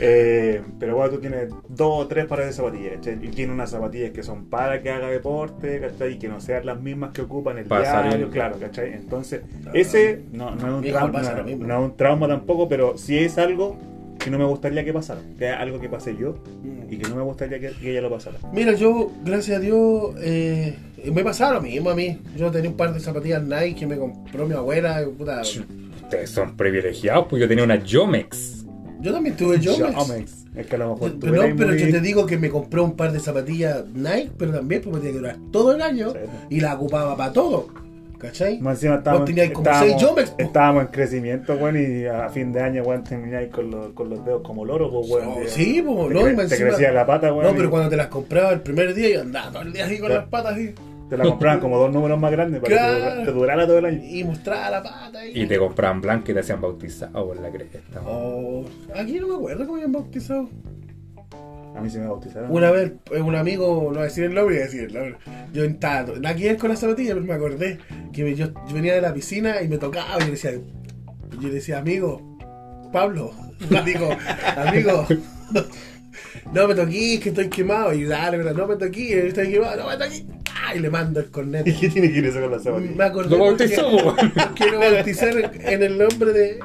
Eh, pero bueno, tú tienes dos o tres pares de zapatillas, ¿cachai? Y tienes unas zapatillas que son para que haga deporte, ¿cachai? Y que no sean las mismas que ocupan el diario, claro, ¿cachai? Entonces, Ah. ese no, no es un trauma, no, es un trauma tampoco, pero sí es algo que no me gustaría que pasara. Que es algo que pasé yo y que no me gustaría que, que ella lo pasara. Mira, yo, gracias a Dios, eh, me pasaba lo mismo a mí. Yo tenía un par de zapatillas Nike que me compró mi abuela. y Puta, Ustedes son privilegiados, pues yo tenía una Yomex. yo también tuve yo. Yomex. Es que a lo mejor tú Pero, no, pero muy- yo te digo que me compré un par de zapatillas Nike, pero también porque me tenía que durar todo el año Sí. y la ocupaba para todo. ¿Cachai? Más encima estábamos, Vos como estábamos- seis Yomex, po. estábamos en crecimiento, weón, y a fin de año, weón, termináis con los, con los dedos como loros, pues, weón. Oh, sí, te, no, cre- y te encima- crecía la pata, weón. No, pero y cuando te las compraba el primer día, yo andaba todo el día así con Claro. las patas así. Te la compraban como dos números más grandes para que te, Claro. dura- te durara todo el año. Y mostraba la pata ahí. Y te compraban blanca y te hacían bautizado por la cresta. Oh, aquí no me acuerdo cómo habían bautizado. A mí se me bautizaron. Una vez, eh, un amigo, no voy a decir el nombre, voy a decir el nombre. Yo estaba, nada que ver con la zapatilla, pero me acordé que me- yo, yo venía de la piscina y me tocaba. Y yo le decía, yo le decía, amigo, Pablo, amigo, amigo, no me toquís, que estoy quemado. Y dale, pero no me toquís, estoy quemado, no me toquís. Ah, Y le mando el ¿Y cornet. qué tiene que ir eso con las zapatillas? Me acordé. Lo bautizó. Quiero bautizar en el nombre de.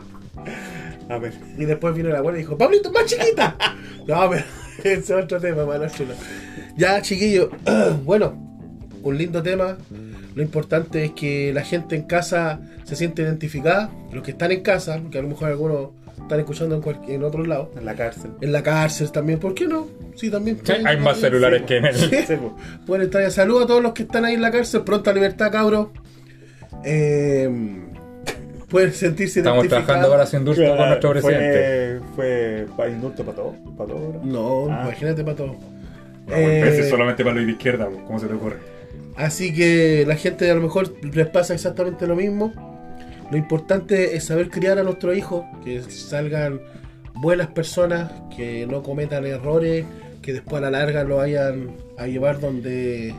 A ver. Y después vino la abuela y dijo, Pablito, más chiquita. no, pero es otro tema, para no chulo. Ya, chiquillos, bueno, un lindo tema. Lo importante es que la gente en casa se siente identificada, los que están en casa, porque a lo mejor algunos están escuchando en, cual- en otro lado, En la cárcel. en la cárcel también, ¿por qué no? Sí, también. Sí, hay más celulares que en el. Sí. Estar ya. Saludos a todos los que están ahí en la cárcel. Pronta libertad, cabros. Eh, pueden sentirse Estamos trabajando para su indulto con nuestro presidente. Fue, fue para indulto para todo. Para todo. No, Ah. imagínate para todos. No, golpes Eh, solamente para los de izquierda, ¿cómo se te ocurre? Así que la gente a lo mejor les pasa exactamente lo mismo. Lo importante es saber criar a nuestros hijos, que salgan buenas personas, que no cometan errores, que después a la larga lo vayan a llevar donde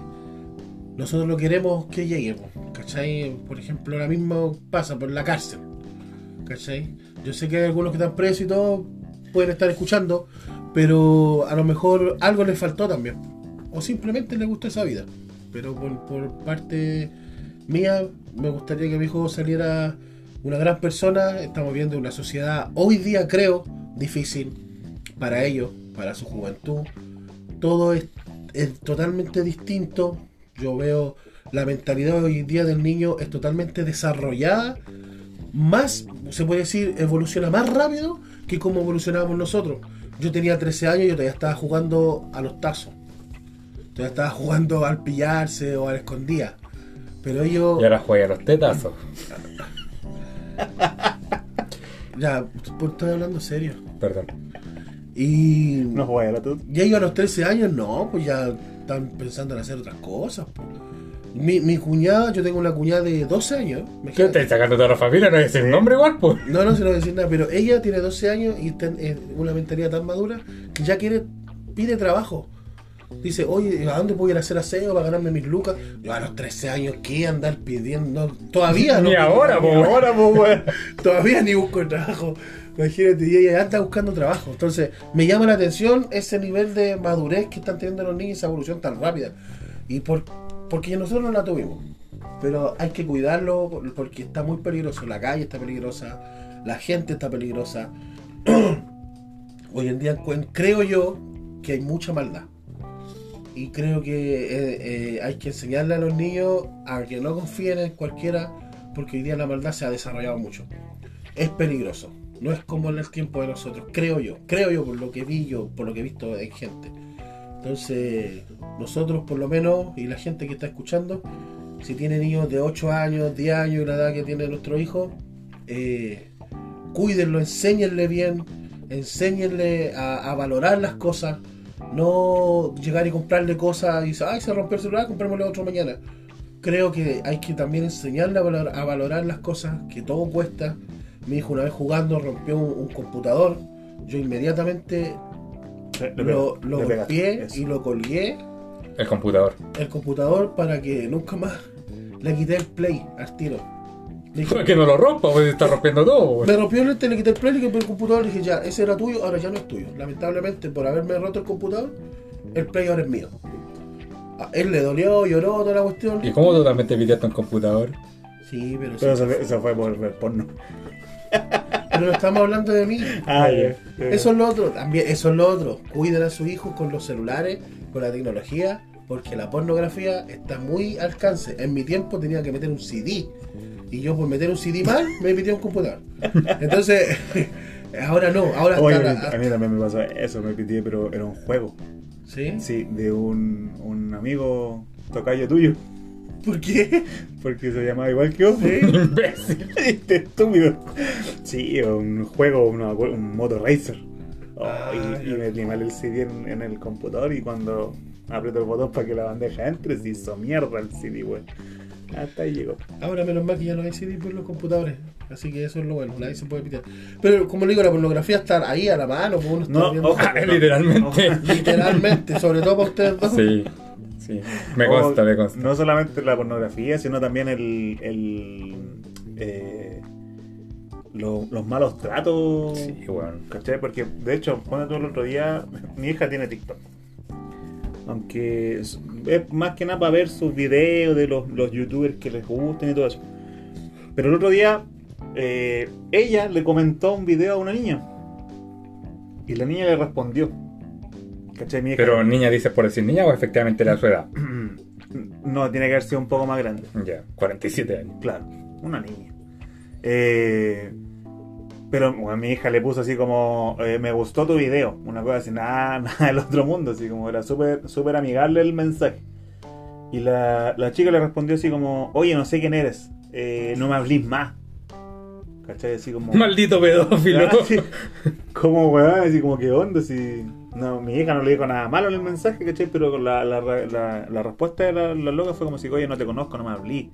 nosotros lo queremos que llegue. ¿Cachai? Por ejemplo, ahora mismo pasa por la cárcel. ¿Cachai? Yo sé que hay algunos que están presos y todo pueden estar escuchando, pero a lo mejor algo les faltó también. O simplemente les gustó esa vida. Pero por, por parte mía, me gustaría que mi hijo saliera una gran persona. Estamos viendo una sociedad hoy día, creo, difícil para ellos, para su juventud. Todo es, es totalmente distinto. Yo veo la mentalidad hoy día del niño es totalmente desarrollada. Más, se puede decir, evoluciona más rápido que como evolucionábamos nosotros. Yo tenía 13 años y yo todavía estaba jugando a los tazos. Todavía estaba jugando al pillarse o al escondía. Pero ellos. Y ahora juega a los tetazos. Ya, pues, estoy hablando serio. Perdón. Y. No juega la tú. Y ellos a los 13 años, no, pues ya están pensando en hacer otras cosas. pues. Mi, mi cuñada, yo tengo una cuñada de 12 años. ¿Qué imagínate. te sacando toda la familia? No es el nombre igual, pues. No, no se lo voy a decir nada, pero ella tiene 12 años y está en una mentalidad tan madura que ya quiere, pide trabajo. Dice, oye, ¿a dónde puedo ir a hacer aseo para ganarme mis lucas? Yo a los 13 años, ¿qué andar pidiendo? Todavía no. Ni ahora, po, ahora. Pues. Todavía ni busco trabajo. Imagínate, y ella anda buscando trabajo. Entonces, me llama la atención ese nivel de madurez que están teniendo los niños, esa evolución tan rápida. Y por porque nosotros no la tuvimos. Pero hay que cuidarlo porque está muy peligroso. La calle está peligrosa, la gente está peligrosa. Hoy en día creo yo que hay mucha maldad. Y creo que eh, eh, hay que enseñarle a los niños a que no confíen en cualquiera, porque hoy día la maldad se ha desarrollado mucho. Es peligroso. No es como en el tiempo de nosotros, creo yo. Creo yo por lo que vi yo, por lo que he visto en gente. Entonces, nosotros por lo menos, y la gente que está escuchando, si tiene niños de 8 años, 10 años la edad que tiene nuestro hijo, eh, cuídenlo, enséñenle bien, enséñenle a, valorar las cosas, no llegar y comprarle cosas y decir, ay, se rompió el celular, comprémosle otro mañana. Creo que hay que también enseñarle a a valorar las cosas, que todo cuesta. Mi hijo una vez jugando rompió un, un computador, yo inmediatamente Le- le lo, lo le golpeé y lo colgué El computador. el computador para que nunca más le quité el play al tiro. Dije, Que no lo rompa, pues está rompiendo todo. weón. me rompió el lente, le quité el play, le quité el computador, le dije ya, ese era tuyo, ahora ya no es tuyo. Lamentablemente por haberme roto el computador, el play ahora es mío. A él le dolió, lloró, toda la cuestión. ¿Y cómo tú también te pidiste un computador? Sí, pero, Pero sí. eso, eso fue por ver porno. Pero no estamos hablando de mí. Ah. Eso es lo otro, también, eso es lo otro. Cuiden a sus hijos con los celulares, con la tecnología, porque la pornografía está muy al alcance. En mi tiempo tenía que meter un CD. Y yo por meter un CD mal, me metía un computador. Entonces, ahora no, ahora Oye, está la- a mí también me pasó eso, me pitié, pero era un juego. ¿Sí? Sí, de un, un amigo tocayo tuyo, ¿Por qué? porque se llamaba igual que vos. Imbécil. Este estúpido. Sí, un juego, una- un Moto Racer. Oh, Ah, y, y metí mal el CD en, en el computador y cuando aprieto el botón para que la bandeja entre, se hizo mierda el CD, weón. Hasta ahí llegó. Ahora menos mal que ya no hay CD por los computadores. Así que eso es lo bueno, nadie se puede pitear. Pero como le digo, la pornografía está ahí a la mano, pues uno está No, viendo ojo. Literalmente. literalmente, sobre todo para ustedes dos. Sí, sí. Me O- consta, me consta. No solamente la pornografía, sino también el. el eh, lo- los malos tratos. Sí, weón. ¿Cachai? Porque de hecho, cuando tú el otro día, mi hija tiene TikTok. Aunque es, es más que nada para ver sus videos de los, los youtubers que les gusten y todo eso. Pero el otro día, eh, ella le comentó un video a una niña. Y la niña le respondió. ¿Cachai? Mi hija- Pero niña dices por decir niña o efectivamente era su edad. no, tiene que haber sido un poco más grande. Ya, 47 años. Claro, una niña. Eh, pero bueno, mi hija le puso así como, eh, me gustó tu video, una cosa así, nada, nada del otro mundo, así como era súper súper amigable el mensaje. Y la, la chica le respondió así como, oye, no sé quién eres, eh, no me hablís más. ¿Cachai? Así como... Maldito pedófilo. Ah, sí. Como weón, así como que onda, si. No, mi hija no le dijo nada malo en el mensaje, ¿cachai? Pero la, la, la, la respuesta de la, loca fue como si, oye, no te conozco, no me hablí.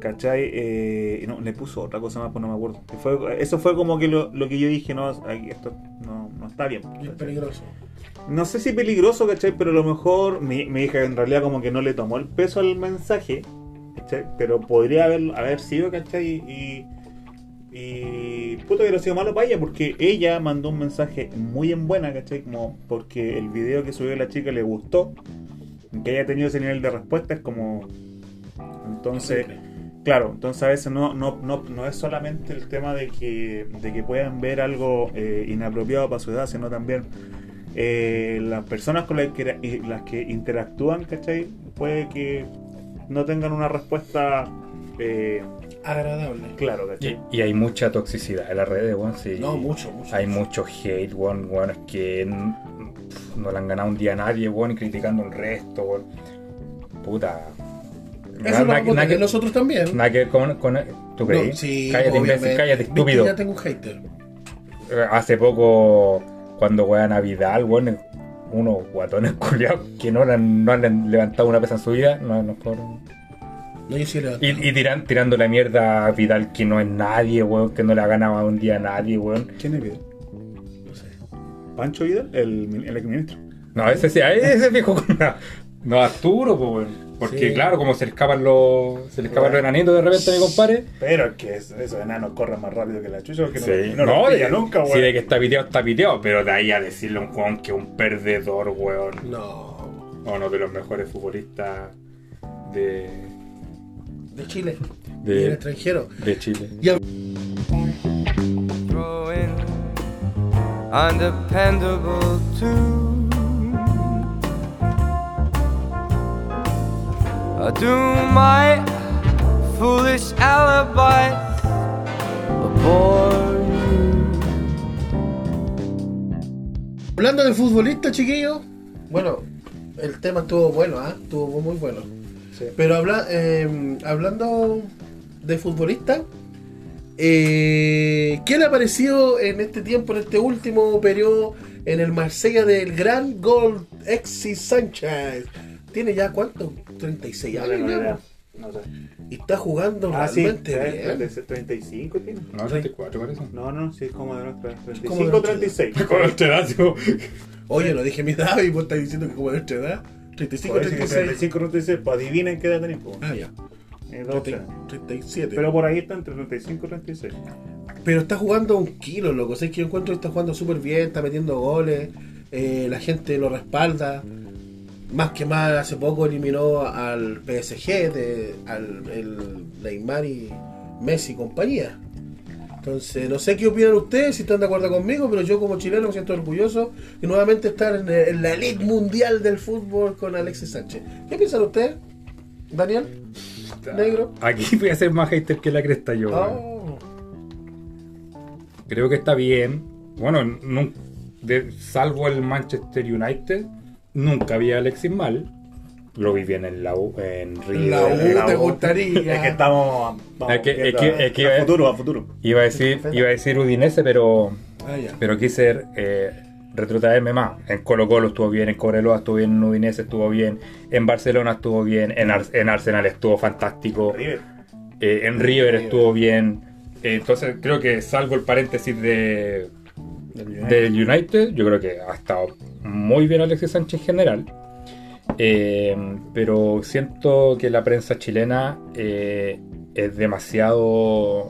¿Cachai? Eh, no, le puso otra cosa más, pues no me acuerdo. Fue- eso fue como que lo, lo que yo dije, no, esto no, no está bien. Es peligroso. No sé si peligroso, ¿cachai? Pero a lo mejor mi, mi hija en realidad como que no le tomó el peso al mensaje, ¿cachai? Pero podría haber, haber sido, ¿cachai? Y, y puto hubiera sido malo para ella porque ella mandó un mensaje muy en buena, ¿cachai? Como porque el video que subió la chica le gustó, que haya tenido ese nivel de respuesta es como... Entonces... Claro, entonces a veces no, no, no, no es solamente el tema de que, de que puedan ver algo eh, inapropiado para su edad, sino también eh, las personas con las que, las que interactúan, ¿cachai? Puede que no tengan una respuesta eh, Agradable. claro, Y, ¿cachai? y hay mucha toxicidad en las redes, weón. Sí. No, mucho, mucho. Hay mucho hate, weón. weón, es que no le han ganado un día a nadie, weón, y criticando el resto, weón. Puta. Eso Nada- lo vamos a nada que- nosotros también. Nada que ver con, con- ¿Tú crees? No, sí, cállate, imbécil, cállate, estúpido. Ya tengo un hater. Eh, Hace poco, cuando weón a Vidal, weón, unos guatones culiados que no, le han- no han levantado una pesa en su vida, no, no fueron. No, yo sí le Y, y tiran, tirando la mierda a Vidal que no es nadie, weón, que no le ha ganado un día a nadie, weón. ¿Quién es Vidal? No sé. ¿Pancho Vidal? El, el exministro. No, ese sí, ese viejo con la- No, Arturo, pues, weón. Porque Sí. claro, como se le escapan los. Se le escapan los enanitos de repente a mi compadre. Pero es que es- esos enanos corren más rápido que la chucha porque Sí. no, no, los de, nunca, weón. sí, de que está piteado, está piteado. Pero de ahí a decirle a un weón que es un perdedor, weón. No. Uno de los mejores futbolistas de, De Chile. De- Y el extranjero. de Chile. Y undependable too. I do my foolish alibis bore you. Hablando de futbolista, chiquillos. Bueno, el tema estuvo bueno, ¿ah? Estuvo muy bueno. Sí. Pero habla, eh, hablando de futbolista, eh, ¿qué le ha parecido en este tiempo, en este último periodo, en el Marsella del gran gol Exis Sánchez? ¿Tiene ya cuánto? 36 No años. No sé. Y está jugando Ah, sí, realmente bien. 30, 35 tiene. No, 34 parece. No, no, sí, es como de nuestra. como de 35 nuestra 36. Con el teatro. Oye, no dije mi edad y vos estás diciendo que como de nuestra edad. 35, Por eso que 36. 35 36, pues adivinen qué edad tenemos. Ah, ya. Eh, dos 30, opciones. 37. Pero por ahí está entre 35 y 36. Pero está jugando un kilo, loco. Sé que yo encuentro que está jugando súper bien, está metiendo goles, eh, la gente lo respalda. Más que más, hace poco eliminó al PSG, de, al el Neymar y Messi y compañía. Entonces, no sé qué opinan ustedes, si están de acuerdo conmigo, pero yo como chileno me siento orgulloso de nuevamente estar en, en la elite mundial del fútbol con Alexis Sánchez. ¿Qué piensan ustedes, Daniel? Negro. Aquí voy a ser más hater que la cresta yo. Oh. Creo que está bien. Bueno, de- salvo el Manchester United, nunca vi a Alexis mal. Lo vi bien en la U, en River. La U. en te gustaría. Es que estamos. vamos Es que- es que- es que- a futuro, a futuro. Iba a decir, iba a decir Udinese, pero, Ah, pero quise eh, retrotraerme más. En Colo Colo estuvo bien, en Cobreloa estuvo bien, en Udinese estuvo bien, en Barcelona estuvo bien, en, Ar- en Arsenal estuvo fantástico. River. Eh, en River estuvo bien. Eh, entonces creo que salvo el paréntesis de, del United, yo creo que ha estado muy bien Alexis Sánchez en general. Eh, pero siento que la prensa chilena eh, es demasiado...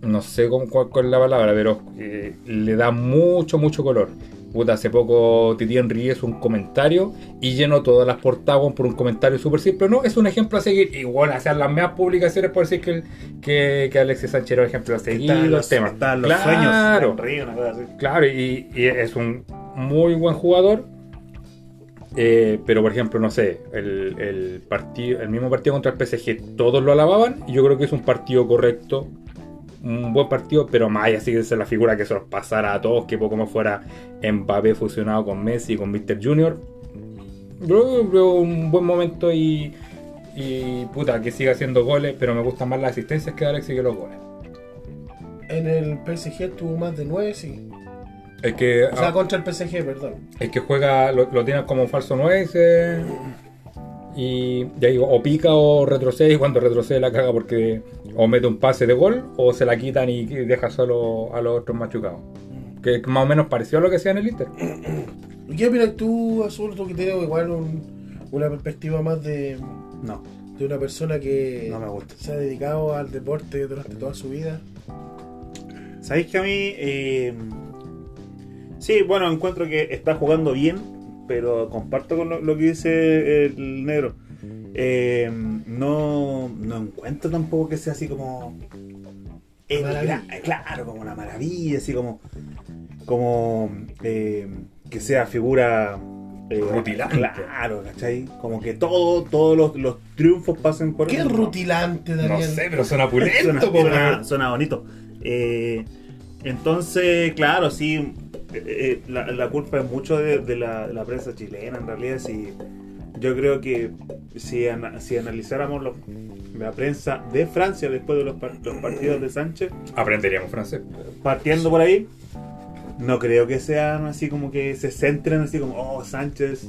No sé cómo, cuál, es la palabra, pero eh, le da mucho, mucho color. Puta, hace poco Titi Henry hizo un comentario y llenó todas las portadas por un comentario súper simple. No, es un ejemplo a seguir. Igual hacer las mismas publicaciones por decir que, que, que Alexis Sánchez era un ejemplo a seguir. Están los temas. están los claro, sueños. Río, una cosa así. claro, y, y es un muy buen jugador. Eh, pero por ejemplo, no sé, el, el partido, el mismo partido contra el PSG, todos lo alababan y yo creo que es un partido correcto, un buen partido, pero más allá de ser la figura que se los pasara a todos, que poco más fuera Mbappé fusionado con Messi, con Mr. Junior. Yo veo un buen momento y, y puta, que siga haciendo goles, pero me gustan más las asistencias que Alexis que los goles. En el PSG tuvo más de 9, sí. Es que, O sea, ah, contra el PSG, perdón. es que juega, lo, lo tiene como falso 9 ese, y ya digo, o pica o retrocede y cuando retrocede la caga porque o mete un pase de gol o se la quitan y deja solo a los otros machucados. Que es más o menos pareció a lo que hacía en el Inter. ¿Y qué opinas tú, Azul? Tú que tienes igual un- una perspectiva más de, No, de una persona que no me gusta. se ha dedicado al deporte durante toda su vida. ¿Sabéis que a mí. eh, sí, bueno, encuentro que está jugando bien, pero comparto con lo, lo que dice el negro. Eh, no, no encuentro tampoco que sea así como. el claro, como una maravilla, así como. Como. eh, que sea figura. eh, Rutilante. Claro, ¿cachai? Como que todo, todos los, los triunfos pasen por ¿Qué No. rutilante, No Daniel? sé, pero suena Suena, pulento, suena- weón. suena bonito. Eh, entonces, claro, sí, eh, eh, la, la culpa es mucho de, de la, de la prensa chilena, en realidad, sí. Yo creo que si, ana- si analizáramos los- la prensa de Francia después de los, par- los partidos de Sánchez, Aprenderíamos francés. partiendo por ahí, no creo que sean así como que se centren así como, oh, Sánchez,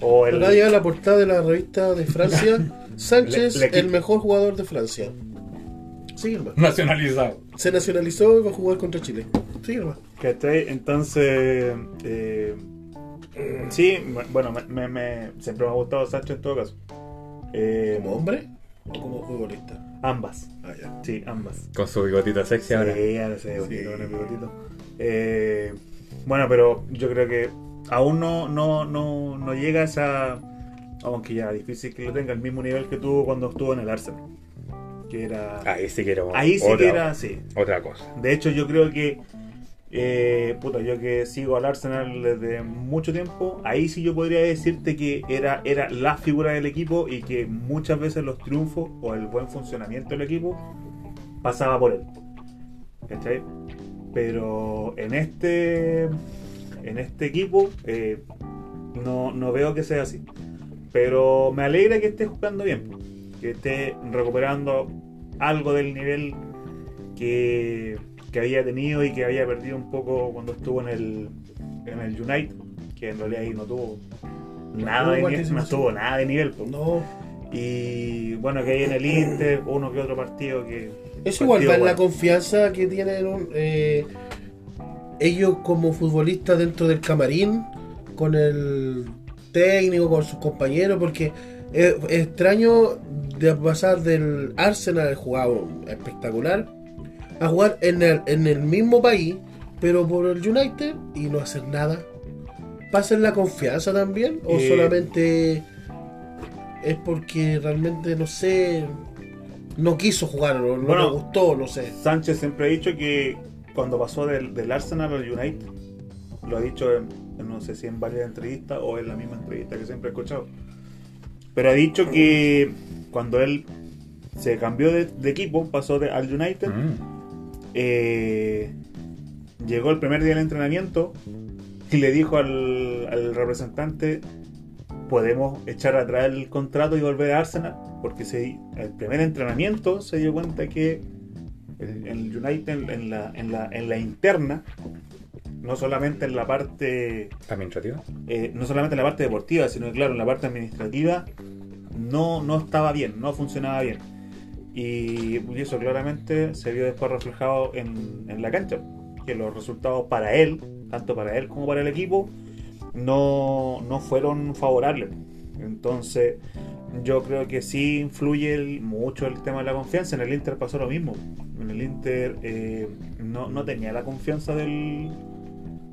o el... Acá la portada de la revista de Francia. Sánchez, Le- le- el mejor jugador de Francia. Sigue hermano. Nacionalizado. Se nacionalizó y va a jugar contra Chile. Sigue hermano. ¿Cachai? Entonces, eh, sí, bueno, me, me- me- siempre me ha gustado Sánchez en todo caso. Eh, ¿Como hombre o como futbolista? ambas, Ah, ya. sí, ambas. Con su bigotito sexy ahora. Sí, ahora se ve bonito Sí. con el bigotito. Eh, bueno, pero yo creo que aún no, no, no, no llega esa, aunque ya difícil que lo tenga al mismo nivel que tuvo cuando estuvo en el Arsenal. Que era. Ahí sí que era Ahí sí otra, que era, sí. otra cosa. De hecho, yo creo que. eh, puta, yo que sigo al Arsenal desde mucho tiempo, ahí sí yo podría decirte que era, era la figura del equipo y que muchas veces los triunfos o el buen funcionamiento del equipo pasaba por él. ¿Cachai? Pero en este en este equipo eh, no, no veo que sea así. Pero me alegra que esté jugando bien, que esté recuperando algo del nivel que, que había tenido y que había perdido un poco cuando estuvo en el, en el United, que en realidad ahí no tuvo nada de nivel, no tuvo nada de nivel. No. Y bueno, que hay en el Inter, uno que otro partido que. Eso igual en la bueno. confianza que tienen un- eh, ellos como futbolistas dentro del camarín, con el técnico, con sus compañeros, porque es, es extraño de pasar del Arsenal, jugado espectacular, a jugar en el, en el mismo país, pero por el United y no hacer nada. ¿Pasa en la confianza también? ¿O Eh, solamente es porque realmente, no sé, no quiso jugar no Bueno, le gustó, no sé? Sánchez siempre ha dicho que cuando pasó del, del Arsenal al United, lo ha dicho en, en no sé si en varias entrevistas o en la misma entrevista que siempre he escuchado, pero ha dicho que cuando él se cambió de, de equipo, pasó de- al United, Mm. eh, llegó el primer día del entrenamiento y le dijo al, al representante podemos echar atrás el contrato y volver a Arsenal porque se, el primer entrenamiento se dio cuenta que el, el United en, la, en, la, en la interna no solamente en la parte ¿Administrativa? eh, no solamente en la parte deportiva, sino que claro, en la parte administrativa no, no estaba bien, no funcionaba bien. Y, eso claramente se vio después reflejado en, en la cancha, que los resultados para él, tanto para él como para el equipo, no, no fueron favorables. Entonces, yo creo que sí influye mucho el tema de la confianza. En el Inter pasó lo mismo. En el Inter eh, no, no tenía la confianza del,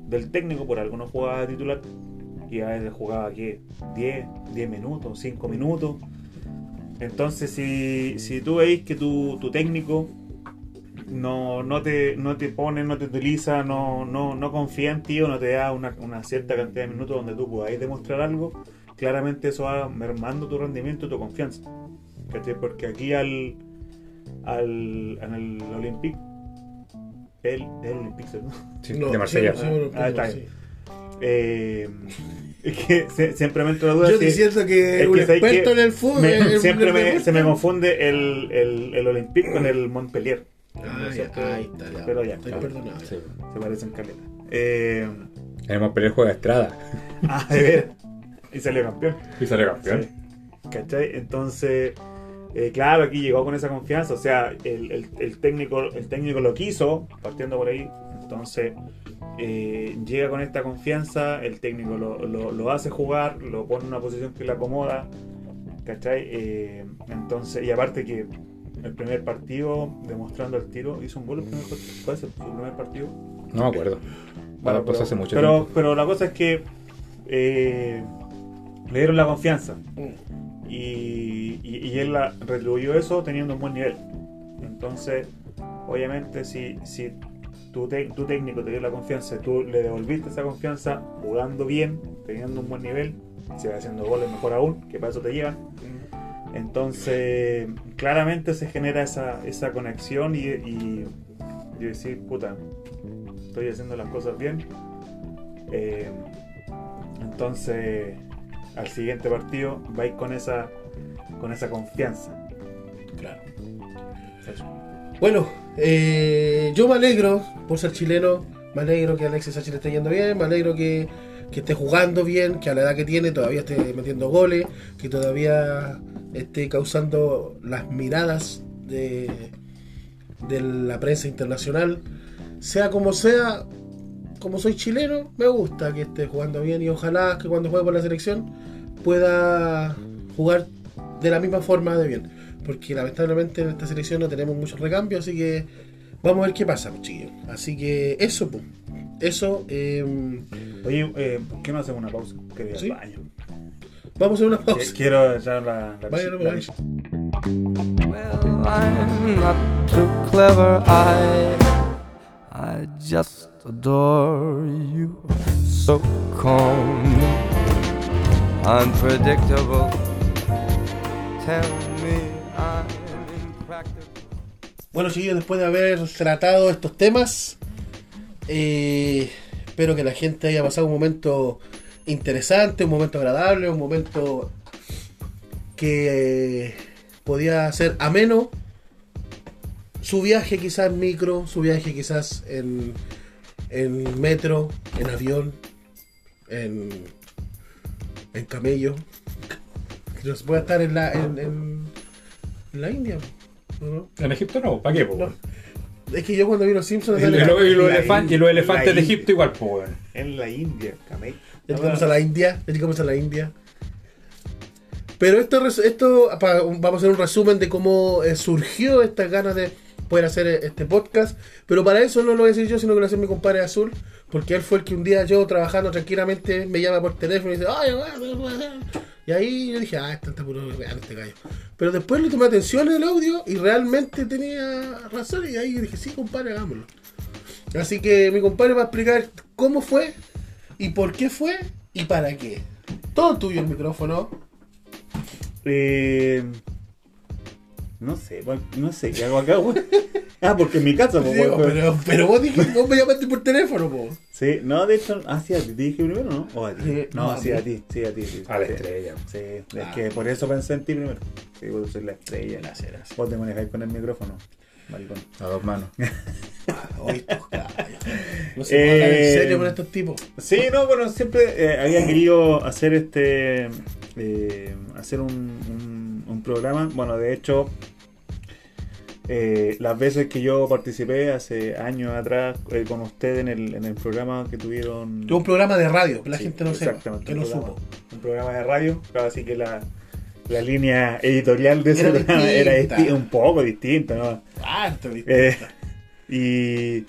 del técnico, por algo no titular. Y a veces jugaba ¿qué? 10, 10 minutos, 5 minutos. Entonces, si, si tú veis que tu, tu técnico no, no, te, no te pone, no te utiliza, no, no, no confía en ti o no te da una, una cierta cantidad de minutos donde tú podáis demostrar algo, claramente eso va mermando tu rendimiento y tu confianza. ¿Cachai? Porque aquí al, al en el Olympique, el, el Olympique, ¿no? Sí, No, de Marsella. sí, sí, sí, Ah, está sí. bien. Eh, es que se- siempre me entra la duda Yo si- diciendo que es un que experto que en el fútbol. me- en el- siempre el me, se me confunde el, el, el Olympique con el Montpellier. Ah, ya, ahí está, ya. Pero ya, Estoy claro. perdonado. Sí. Se parecen caleta. Eh, El Montpellier juega Estrada. ah, de ver. Y salió campeón. Y sale campeón. Sí. ¿Cachai? Entonces, eh, claro, aquí llegó con esa confianza. O sea, el, el- el técnico, el técnico lo quiso, partiendo por ahí. Entonces, eh, llega con esta confianza, el técnico lo, lo- lo hace jugar, lo pone en una posición que le acomoda. ¿Cachai? Eh, entonces, y aparte que el primer partido, demostrando el tiro, hizo un gol el primer partido. ¿Cuál es el- su primer partido? No me acuerdo. Bueno, pues pero, hace mucho pero, tiempo. pero la cosa es que eh, le dieron la confianza Mm. y, y- y él la, retribuyó eso teniendo un buen nivel. Entonces, obviamente, si, si tu, te- tu técnico te dio la confianza, tú le devolviste esa confianza jugando bien, teniendo un buen nivel, si va haciendo goles mejor aún, que para eso te llevan. Entonces, claramente se genera esa, esa conexión y, y, y decir, puta, estoy haciendo las cosas bien. Eh, entonces, al siguiente partido vais con esa, con esa confianza. Claro. Eso. Bueno, eh, yo me alegro por ser chileno, me alegro que Alexis Sánchez le esté yendo bien, me alegro que, esté jugando bien, que a la edad que tiene todavía esté metiendo goles, que todavía esté causando las miradas de, de la prensa internacional. Sea como sea, como soy chileno, me gusta que esté jugando bien y ojalá que cuando juegue por la selección pueda jugar de la misma forma de bien. Porque lamentablemente en esta selección no tenemos muchos recambios, así que vamos a ver qué pasa, pues, chiquillos. Así que eso, pues. Eso, eh, Oye, eh, ¿por qué no hacemos una pausa? Que voy al Sí. baño. Vamos a hacer una pausa. Quiero echar la, la, Vaya, la- vaya. Well, I'm not too clever. I, I just adore you. So calm, unpredictable. Tell Bueno, chiquillos, después de haber tratado estos temas, eh, espero que la gente haya pasado un momento interesante, un momento agradable, un momento que podía ser ameno. Su viaje quizás en micro, su viaje quizás en, en metro, en avión, en, en camello. Puede estar en la, en- en la India. En Egipto no, ¿para qué? po? No. Es que yo cuando vi los Simpsons Y, lo- y sale- lo- y los y elefantes de. Egipto igual, pues. En la India, camello. ya llegamos a la India, llegamos a la India. Pero esto, esto vamos a hacer un resumen de cómo eh, surgió estas ganas de poder hacer eh, este podcast. Pero para eso no lo voy a decir yo, sino que lo va a hacer mi compadre Azul. Porque él fue el que un día yo trabajando tranquilamente me llama por teléfono y dice, ay, weón, weón". Y ahí yo dije, ah, este está puro este gallo. Pero después le tomé atención al audio y realmente tenía razón. Y ahí yo dije, sí, compadre, hagámoslo. Así que mi compadre va a explicar cómo fue y por qué fue y para qué. Todo tuyo el micrófono. Eh, no sé, no sé qué hago acá, güey. Ah, porque en mi casa, pues, Digo, pero, pero vos dijiste, vos me llamaste por teléfono, po. Sí, no, de hecho, ah, sí, a ti te dije primero, ¿no? O a ti. Sí, no, no, sí, a ti, sí, a ti. Sí, A la sí. estrella. Sí, es Ah. que por eso pensé en ti primero. Sí, vos sois la estrella. Gracias, gracias. Vos te manejáis con el micrófono, maricón. A dos manos. Hoy gallos. No se puede hablar en Eh, serio con estos tipos. Sí, no, bueno, siempre eh, había querido hacer este. eh, hacer un, un- un programa. Bueno, de hecho, eh, las veces que yo participé hace años atrás eh, con usted en el, en el programa que tuvieron. Yo un programa de radio, que la Sí, gente no sepa, que no programa- supo. Un programa de radio, claro, así que la, la línea editorial de ese programa era distinta. disti- un poco distinta, ¿no? ¿viste? Eh, y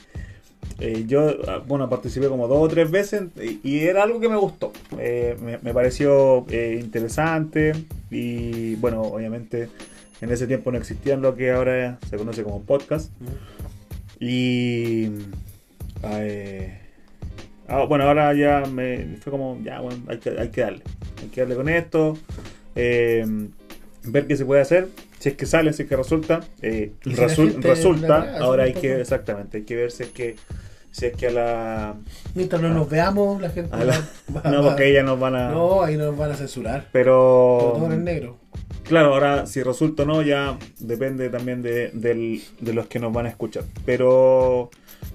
eh, yo, ah, bueno, participé como dos o tres veces y, y era algo que me gustó. Me, me pareció interesante y, bueno, obviamente en ese tiempo no existían lo que ahora se conoce como podcast. Y. eh, ah, bueno, ahora ya me fue como, ya, bueno, hay que, hay que darle. Hay que darle con esto. eh, ver qué se puede hacer. Si es que sale, si es que resulta. eh, si resulta. ahora hay que, exactamente, hay que ver si es que. Si es que a la. Mientras no nos veamos, la gente la- va- va- no, porque ellas nos van a. No, ahí nos van a censurar. Sobre Pero. todo en negro. Claro, ahora si resulta o no, ya depende también de, del- de los que nos van a escuchar. Pero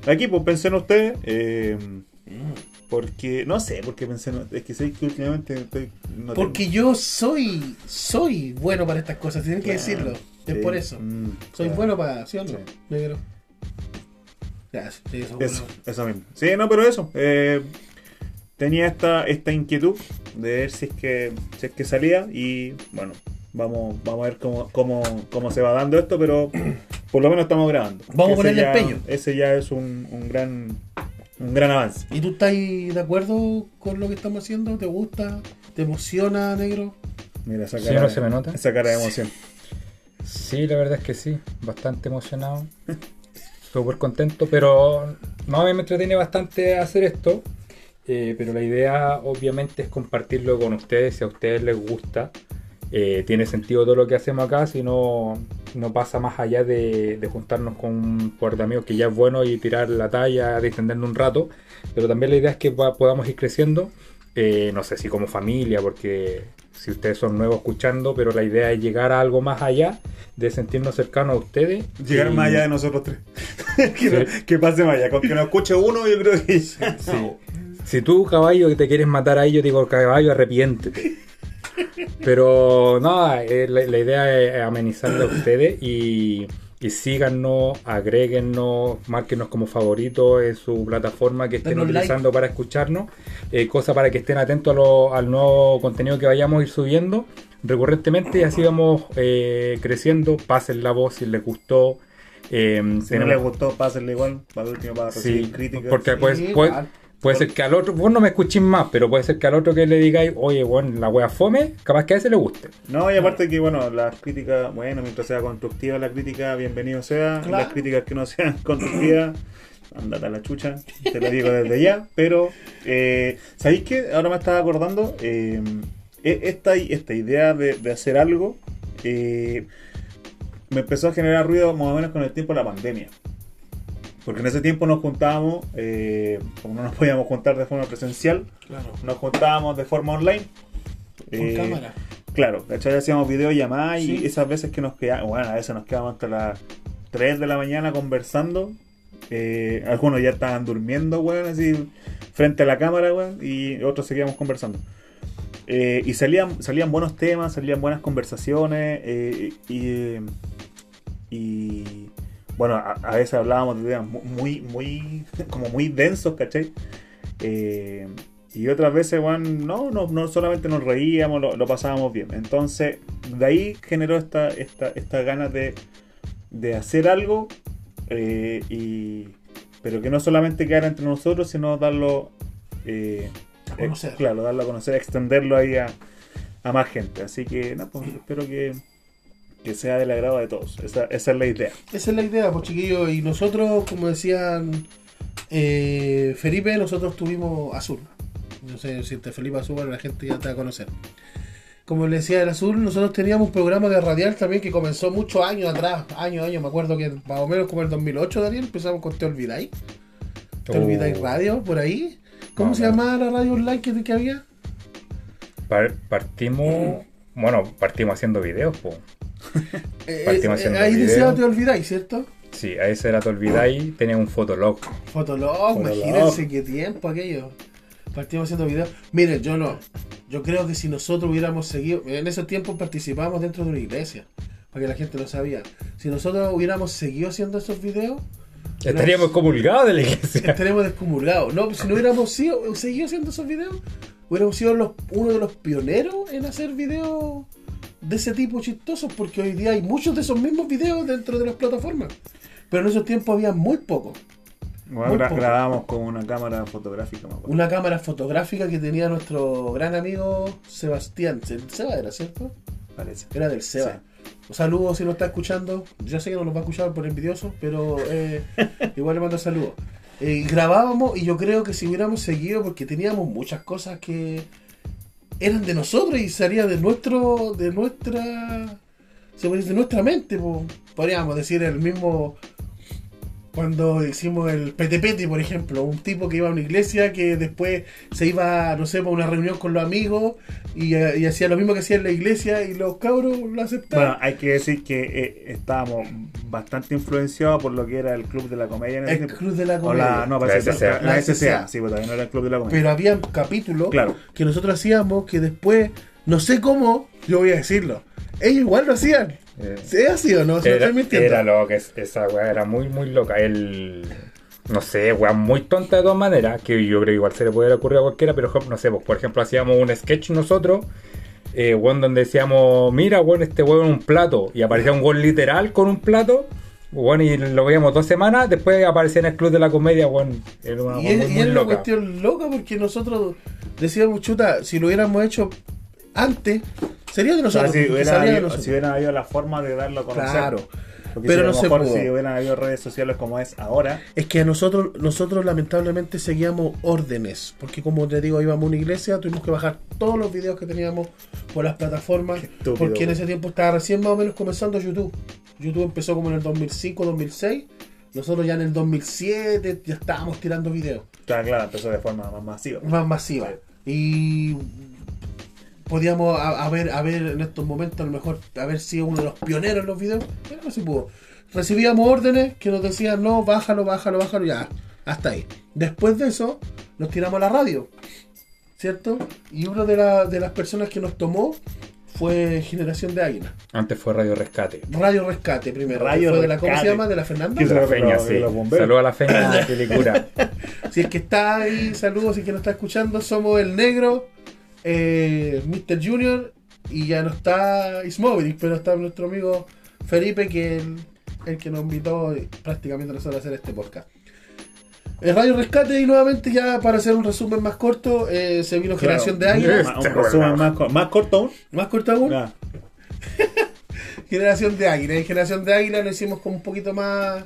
aquí, pues pensé en ustedes. eh, porque, no sé, porque pensé en. Es que sé que últimamente estoy. no Porque yo soy soy bueno para estas cosas, tienen que decirlo. Es por eso. mm, Soy claro. bueno para, ¿sí o no? Sí. Negro. Ya, eso, Eso, bueno. eso mismo. Sí, no, pero eso. eh, tenía esta, esta inquietud de ver si es que, si es que salía y bueno, vamos, vamos a ver cómo, cómo, cómo se va dando esto, pero por lo menos estamos grabando. Vamos a ponerle ya- empeño. Ese ya es un, un gran un gran avance. ¿Y tú estás de acuerdo con lo que estamos haciendo? ¿Te gusta? ¿Te emociona, negro? Mira esa ¿Sí cara, no se me nota? esa cara de emoción. Sí, la verdad es que sí, bastante emocionado, súper contento, pero no, a mí me entretiene bastante hacer esto, eh, pero la idea obviamente es compartirlo con ustedes, si a ustedes les gusta, eh, tiene sentido todo lo que hacemos acá, si no, no pasa más allá de, de juntarnos con un par de amigos que ya es bueno y tirar la talla, distendernos un rato, pero también la idea es que podamos ir creciendo, eh, no sé si como familia, porque si ustedes son nuevos escuchando, pero la idea es llegar a algo más allá, de sentirnos cercanos a ustedes. Llegar Y- más allá de nosotros tres. que, no- que pase más allá. Con que nos escuche uno, yo creo que. Sí. Si tú, caballo, que te quieres matar ahí, yo te digo, caballo, arrepiéntete. Pero no, eh, la, la idea es amenizarle a ustedes y, y síganos, agréguennos, márquenos como favoritos en su plataforma que estén like. utilizando para escucharnos. Eh, cosa para que estén atentos a lo- al nuevo contenido que vayamos a ir subiendo recurrentemente y así vamos eh, creciendo. Pasen la voz si les gustó. Eh, Si no les gustó, pásenle igual. Para el último, para recibir Sí, críticas. porque Sí, pues, pues. Puede ser que al otro, vos no me escuches más, pero puede ser que al otro que le digáis, oye, bueno, la wea fome, capaz que a ese le guste. No, y aparte que, bueno, las críticas, bueno, mientras sea constructiva la crítica, bienvenido sea. Claro. Las críticas que no sean constructivas, andate a la chucha, te lo digo desde ya. Pero, eh, ¿sabéis qué? Ahora me estaba acordando, eh, e- esta, esta idea de, de hacer algo eh, me empezó a generar ruido más o menos con el tiempo de la pandemia. Porque en ese tiempo nos juntábamos, eh, como no nos podíamos juntar de forma presencial, Claro. nos juntábamos de forma online. Con Eh, cámara. Claro, ¿cachai? Hacíamos videollamadas y Sí. esas veces que nos quedábamos, bueno, a veces nos quedábamos hasta las 3 de la mañana conversando. eh, algunos ya estaban durmiendo, weón, así frente a la cámara, weón, y otros seguíamos conversando. Eh, y salían, salían buenos temas, salían buenas conversaciones, eh, y, y bueno, a, a veces hablábamos de temas mu- muy, muy, como muy densos, ¿cachai? Eh, y otras veces, weón, no, no, no solamente nos reíamos, lo, lo pasábamos bien. Entonces, de ahí generó esta, esta, esta ganas de, de hacer algo, eh, y, pero que no solamente quedara entre nosotros, sino darlo eh, A conocer. claro, darlo a conocer, extenderlo ahí a, a más gente. Así que, no, pues, espero que, que sea del agrado de todos. Esa, esa es la idea. Esa es la idea, pues chiquillos. Y nosotros, como decían eh, Felipe, nosotros tuvimos azul. No sé si te Felipe Azul, la gente ya te va a conocer. Como le decía el azul, nosotros teníamos un programa de radial también que comenzó muchos años atrás, años, años. Me acuerdo que más o menos como el 2008, Daniel, empezamos con Te Olvidáis. Te Olvidáis Oh. Radio, por ahí. ¿Cómo No, se llamaba la radio online que, que había? Par- partimos, bueno, partimos haciendo videos, po. Eh, Partimos eh, ahí decía. Te Olvidáis, ¿cierto? Sí, a ese era te olvidáis, tenía un fotolog. Fotolog, Fotolog. imagínense qué tiempo aquello. Partimos haciendo videos. Miren, yo no. Yo creo que si nosotros hubiéramos seguido. En esos tiempos participábamos dentro de una iglesia. Para que la gente lo sabía. Si nosotros hubiéramos seguido haciendo esos videos, Estaríamos comulgados de la iglesia. estaríamos descomulgados. No, si no hubiéramos sido, seguido haciendo esos videos, hubiéramos sido los, uno de los pioneros en hacer videos de ese tipo chistosos. Porque hoy día hay muchos de esos mismos videos dentro de las plataformas. Pero en esos tiempos había muy pocos. Bueno, gra- poco. grabamos con una cámara fotográfica, me una cámara fotográfica que tenía nuestro gran amigo Sebastián. Se- Seba era, ¿cierto? Parece. Era del Seba. Un saludo si nos está escuchando. Yo sé que no nos va a escuchar por envidioso, pero eh, igual le mando saludos. Eh, grabábamos y yo creo que si hubiéramos seguido, porque teníamos muchas cosas que eran de nosotros y salían de nuestro, de nuestra, se puede decir, de nuestra mente, po. podríamos decir el mismo cuando hicimos el PTPT, por ejemplo, un tipo que iba a una iglesia que después se iba, no sé, para una reunión con los amigos y, eh, y hacía lo mismo que hacía en la iglesia y los cabros lo aceptaban. Bueno, hay que decir que eh, estábamos bastante influenciados por lo que era el Club de la Comedia en ese el tiempo. Club de la O Comedia. la, no, La SCA. la, La SCA, sí, pues todavía no era el Club de la Comedia. Pero había capítulos Claro. que nosotros hacíamos que después, no sé cómo, yo voy a decirlo, ellos igual lo hacían. Eh, ¿Es así o no? Se Era, estoy mintiendo. era loca, es- esa weá era muy, muy loca. El. No sé, weá, muy tonta de todas maneras, que yo creo que igual se le puede ocurrir a cualquiera, pero no sé, pues, por ejemplo, hacíamos un sketch nosotros, eh, weón, donde decíamos, mira, weón, este weón un plato, y aparecía un weón literal con un plato, weón, y lo veíamos dos semanas, después aparecía en el club de la comedia, weón, era una Y es, muy, y es una loca. cuestión loca porque nosotros decíamos, chuta, si lo hubiéramos hecho antes, sería de O sea, nosotros. si hubiera, de habido, nosotros. si hubiera habido la forma de darlo a conocer. Claro. Porque Pero si no se pudo. si hubieran habido redes sociales como es ahora, Es que a nosotros, nosotros lamentablemente seguíamos órdenes, porque como te digo, íbamos a una iglesia, tuvimos que bajar todos los videos que teníamos por las plataformas, estúpido, porque en ese tiempo estaba recién más o menos comenzando YouTube. YouTube empezó como en el 2005, 2006, nosotros ya en el 2007 ya estábamos tirando videos claro, claro, empezó de forma más masiva. más masiva. Y podíamos a- haber, haber en estos momentos a lo mejor haber sido uno de los pioneros en los videos, pero no se pudo. Recibíamos órdenes que nos decían, no, bájalo, bájalo, bájalo, ya, hasta ahí. Después de eso, nos tiramos a la radio, ¿cierto? Y una de, la- de las personas que nos tomó fue Generación de Águila. Antes fue Radio Rescate. Radio Rescate primero. Radio fue de la, ¿Cómo se llama? De la Fernanda. ¿Qué La Los- feña, los- sí. los bomberos. Saludos a la feña. Si es que está ahí, saludos, si es que nos está escuchando, somos el negro, eh, Mr. Junior, y ya no está Ismovic, pero está nuestro amigo Felipe, que el, el que nos invitó prácticamente nosotros a hacer este podcast. Eh, Radio Rescate y nuevamente ya para hacer un resumen más corto, eh, se vino Claro. Generación de Águila. Este un resumen más, más corto aún. Más corto aún. Generación de Águila. En Generación de Águila lo hicimos como un poquito más,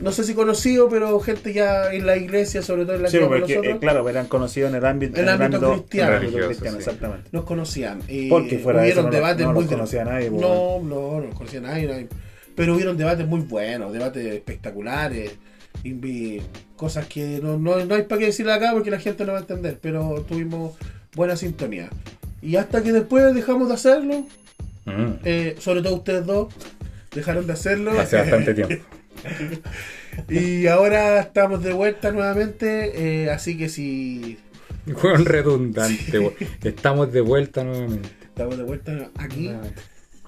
no sé si conocido, pero gente ya en la iglesia, sobre todo en la Sí, porque nosotros, eh, claro, eran conocidos en el ámbito, En el ámbito cristiano. en el ámbito Religioso, cristiano, sí. exactamente. nos conocían. Y Porque fuera de eso hubieron no debates no los muy conocía nadie, pues, No, no, no los conocía nadie, nadie. Pero hubieron debates muy buenos, debates espectaculares. y cosas que no, no, no hay para qué decirle acá porque la gente no va a entender, pero tuvimos buena sintonía. Y hasta que después dejamos de hacerlo, Mm, eh, sobre todo ustedes dos, dejaron de hacerlo. Hace bastante tiempo. y ahora estamos de vuelta nuevamente, eh, así que si Juego redundante, weón. Estamos de vuelta nuevamente. estamos de vuelta aquí.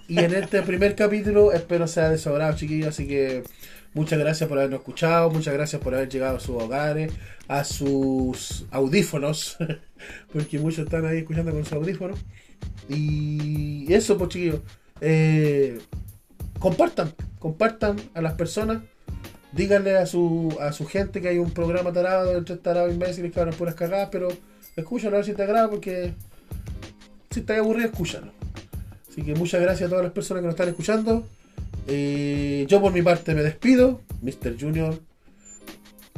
Y en este primer capítulo espero sea de su agrado, chiquillos. Así que muchas gracias por habernos escuchado, muchas gracias por haber llegado a sus hogares, a sus audífonos, porque muchos están ahí escuchando con sus audífonos. Y eso, pues chiquillos, eh, compartan, compartan a las personas. Díganle a su, a su gente que hay un programa tarado, entre tarados imbéciles que hablan puras cagadas, pero escúchalo a ver si te agrada, porque si estás aburrido, escúchalo. Así que muchas gracias a todas las personas que nos están escuchando. Eh, yo por mi parte me despido. Mr. Junior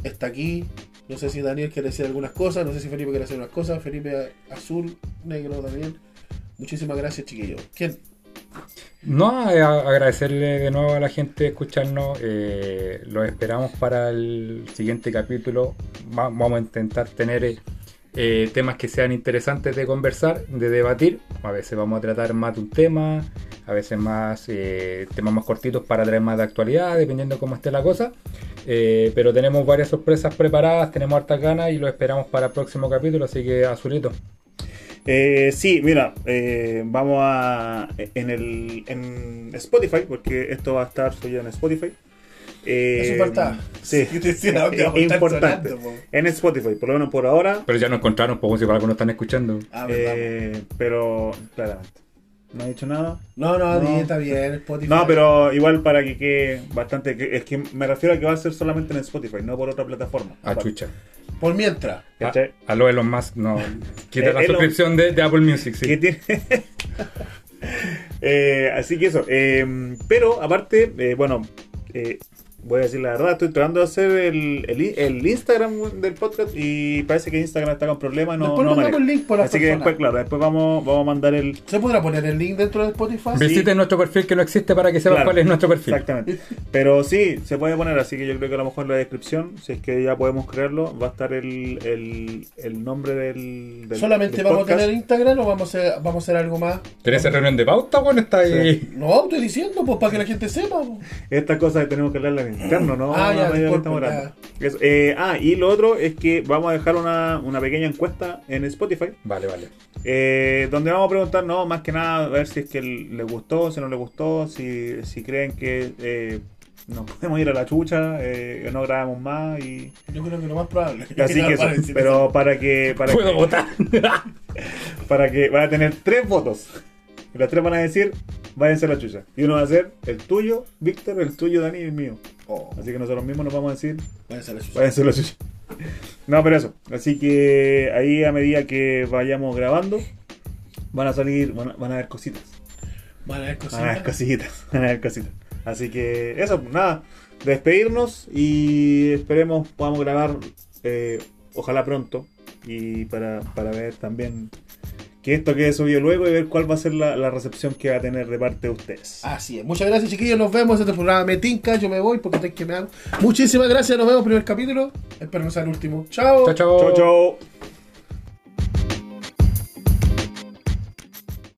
está aquí. No sé si Daniel quiere decir algunas cosas. No sé si Felipe quiere decir unas cosas. Felipe azul, negro también. Muchísimas gracias, chiquillos. ¿Quién? No, eh, agradecerle de nuevo a la gente de escucharnos. eh, los esperamos para el siguiente capítulo. Va- vamos a intentar tener eh, eh, temas que sean interesantes de conversar, de debatir. A veces vamos a tratar más de un tema, a veces más temas más cortitos para traer más de actualidad, dependiendo cómo esté la cosa. Pero tenemos varias sorpresas preparadas, tenemos hartas ganas y lo esperamos para el próximo capítulo. Así que, azulito. Eh, sí, mira, eh, vamos a. En, el, en Spotify, porque esto va a estar subido en Spotify. Eh, Eso. Sí, decía, ¿dónde es importante. sonando, en Spotify, por lo menos por ahora. Pero ya nos encontraron, pues si por algo nos están escuchando. Ah, eh, pero, claramente. No he dicho nada. no, no, no. di, está bien. Spotify. No, pero igual para que quede bastante. que- Es que me refiero a que va a ser solamente en Spotify, no por otra plataforma. A chucha. Por mientras. A, a lo Elon Musk, no. Quita la Elon- suscripción de, de Apple Music, sí. que tiene. Eh, así que eso. eh, pero aparte, eh, bueno, eh, voy a decir la verdad, estoy tratando de hacer el, el, el Instagram del podcast y parece que Instagram está con problemas. No, después no mandamos el link por las Así que después, claro, después vamos, vamos a mandar el. ¿Se podrá poner el link dentro de Spotify? Visiten nuestro perfil que no existe para que sepan Claro, cuál es nuestro perfil. Exactamente. Pero sí, se puede poner, así que yo creo que a lo mejor en la descripción, si es que ya podemos crearlo, va a estar el, el, el nombre del, del- ¿Solamente del vamos podcast. a tener Instagram o vamos a hacer, vamos a hacer algo más? ¿Tenés reunión de pauta, bueno? Está ahí. No, estoy diciendo, pues para que la gente sepa. Estas cosas que tenemos que hablarlas en interno, ¿no? Ah, ya. Eso, eh, ah, y lo otro es que vamos a dejar una, una pequeña encuesta en Spotify, Vale, vale. eh, donde vamos a preguntar, no, más que nada, a ver si es que le gustó, si no le gustó, si, si creen que eh, nos podemos ir a la chucha, eh, que no grabamos más y... Yo creo que lo más probable. Así que eso, pero para que... Para Puedo que, votar. para que van a tener tres votos. Y los tres van a decir, váyanse a la chucha. Y uno va a ser el tuyo, Víctor, el tuyo, Dani y el mío. Oh, Así que nosotros mismos nos vamos a decir, váyanse a la chucha. váyanse a la chucha. No, pero eso. Así que ahí a medida que vayamos grabando, van a salir, van a, van a haber cositas. Van a ver Van a haber cositas. cositas. Van a haber cositas. Así que eso, nada. Despedirnos y esperemos podamos grabar, eh, ojalá pronto. Y para, para ver también que esto quede subido luego y ver cuál va a ser la, la recepción que va a tener de parte de ustedes. Así es. Muchas gracias, chiquillos. Nos vemos en este programa Metinca. Yo me voy porque estoy que me hago. Muchísimas gracias. Nos vemos en el primer capítulo. Espero no sea el último. Chao. Chao, chao. Chau, chau.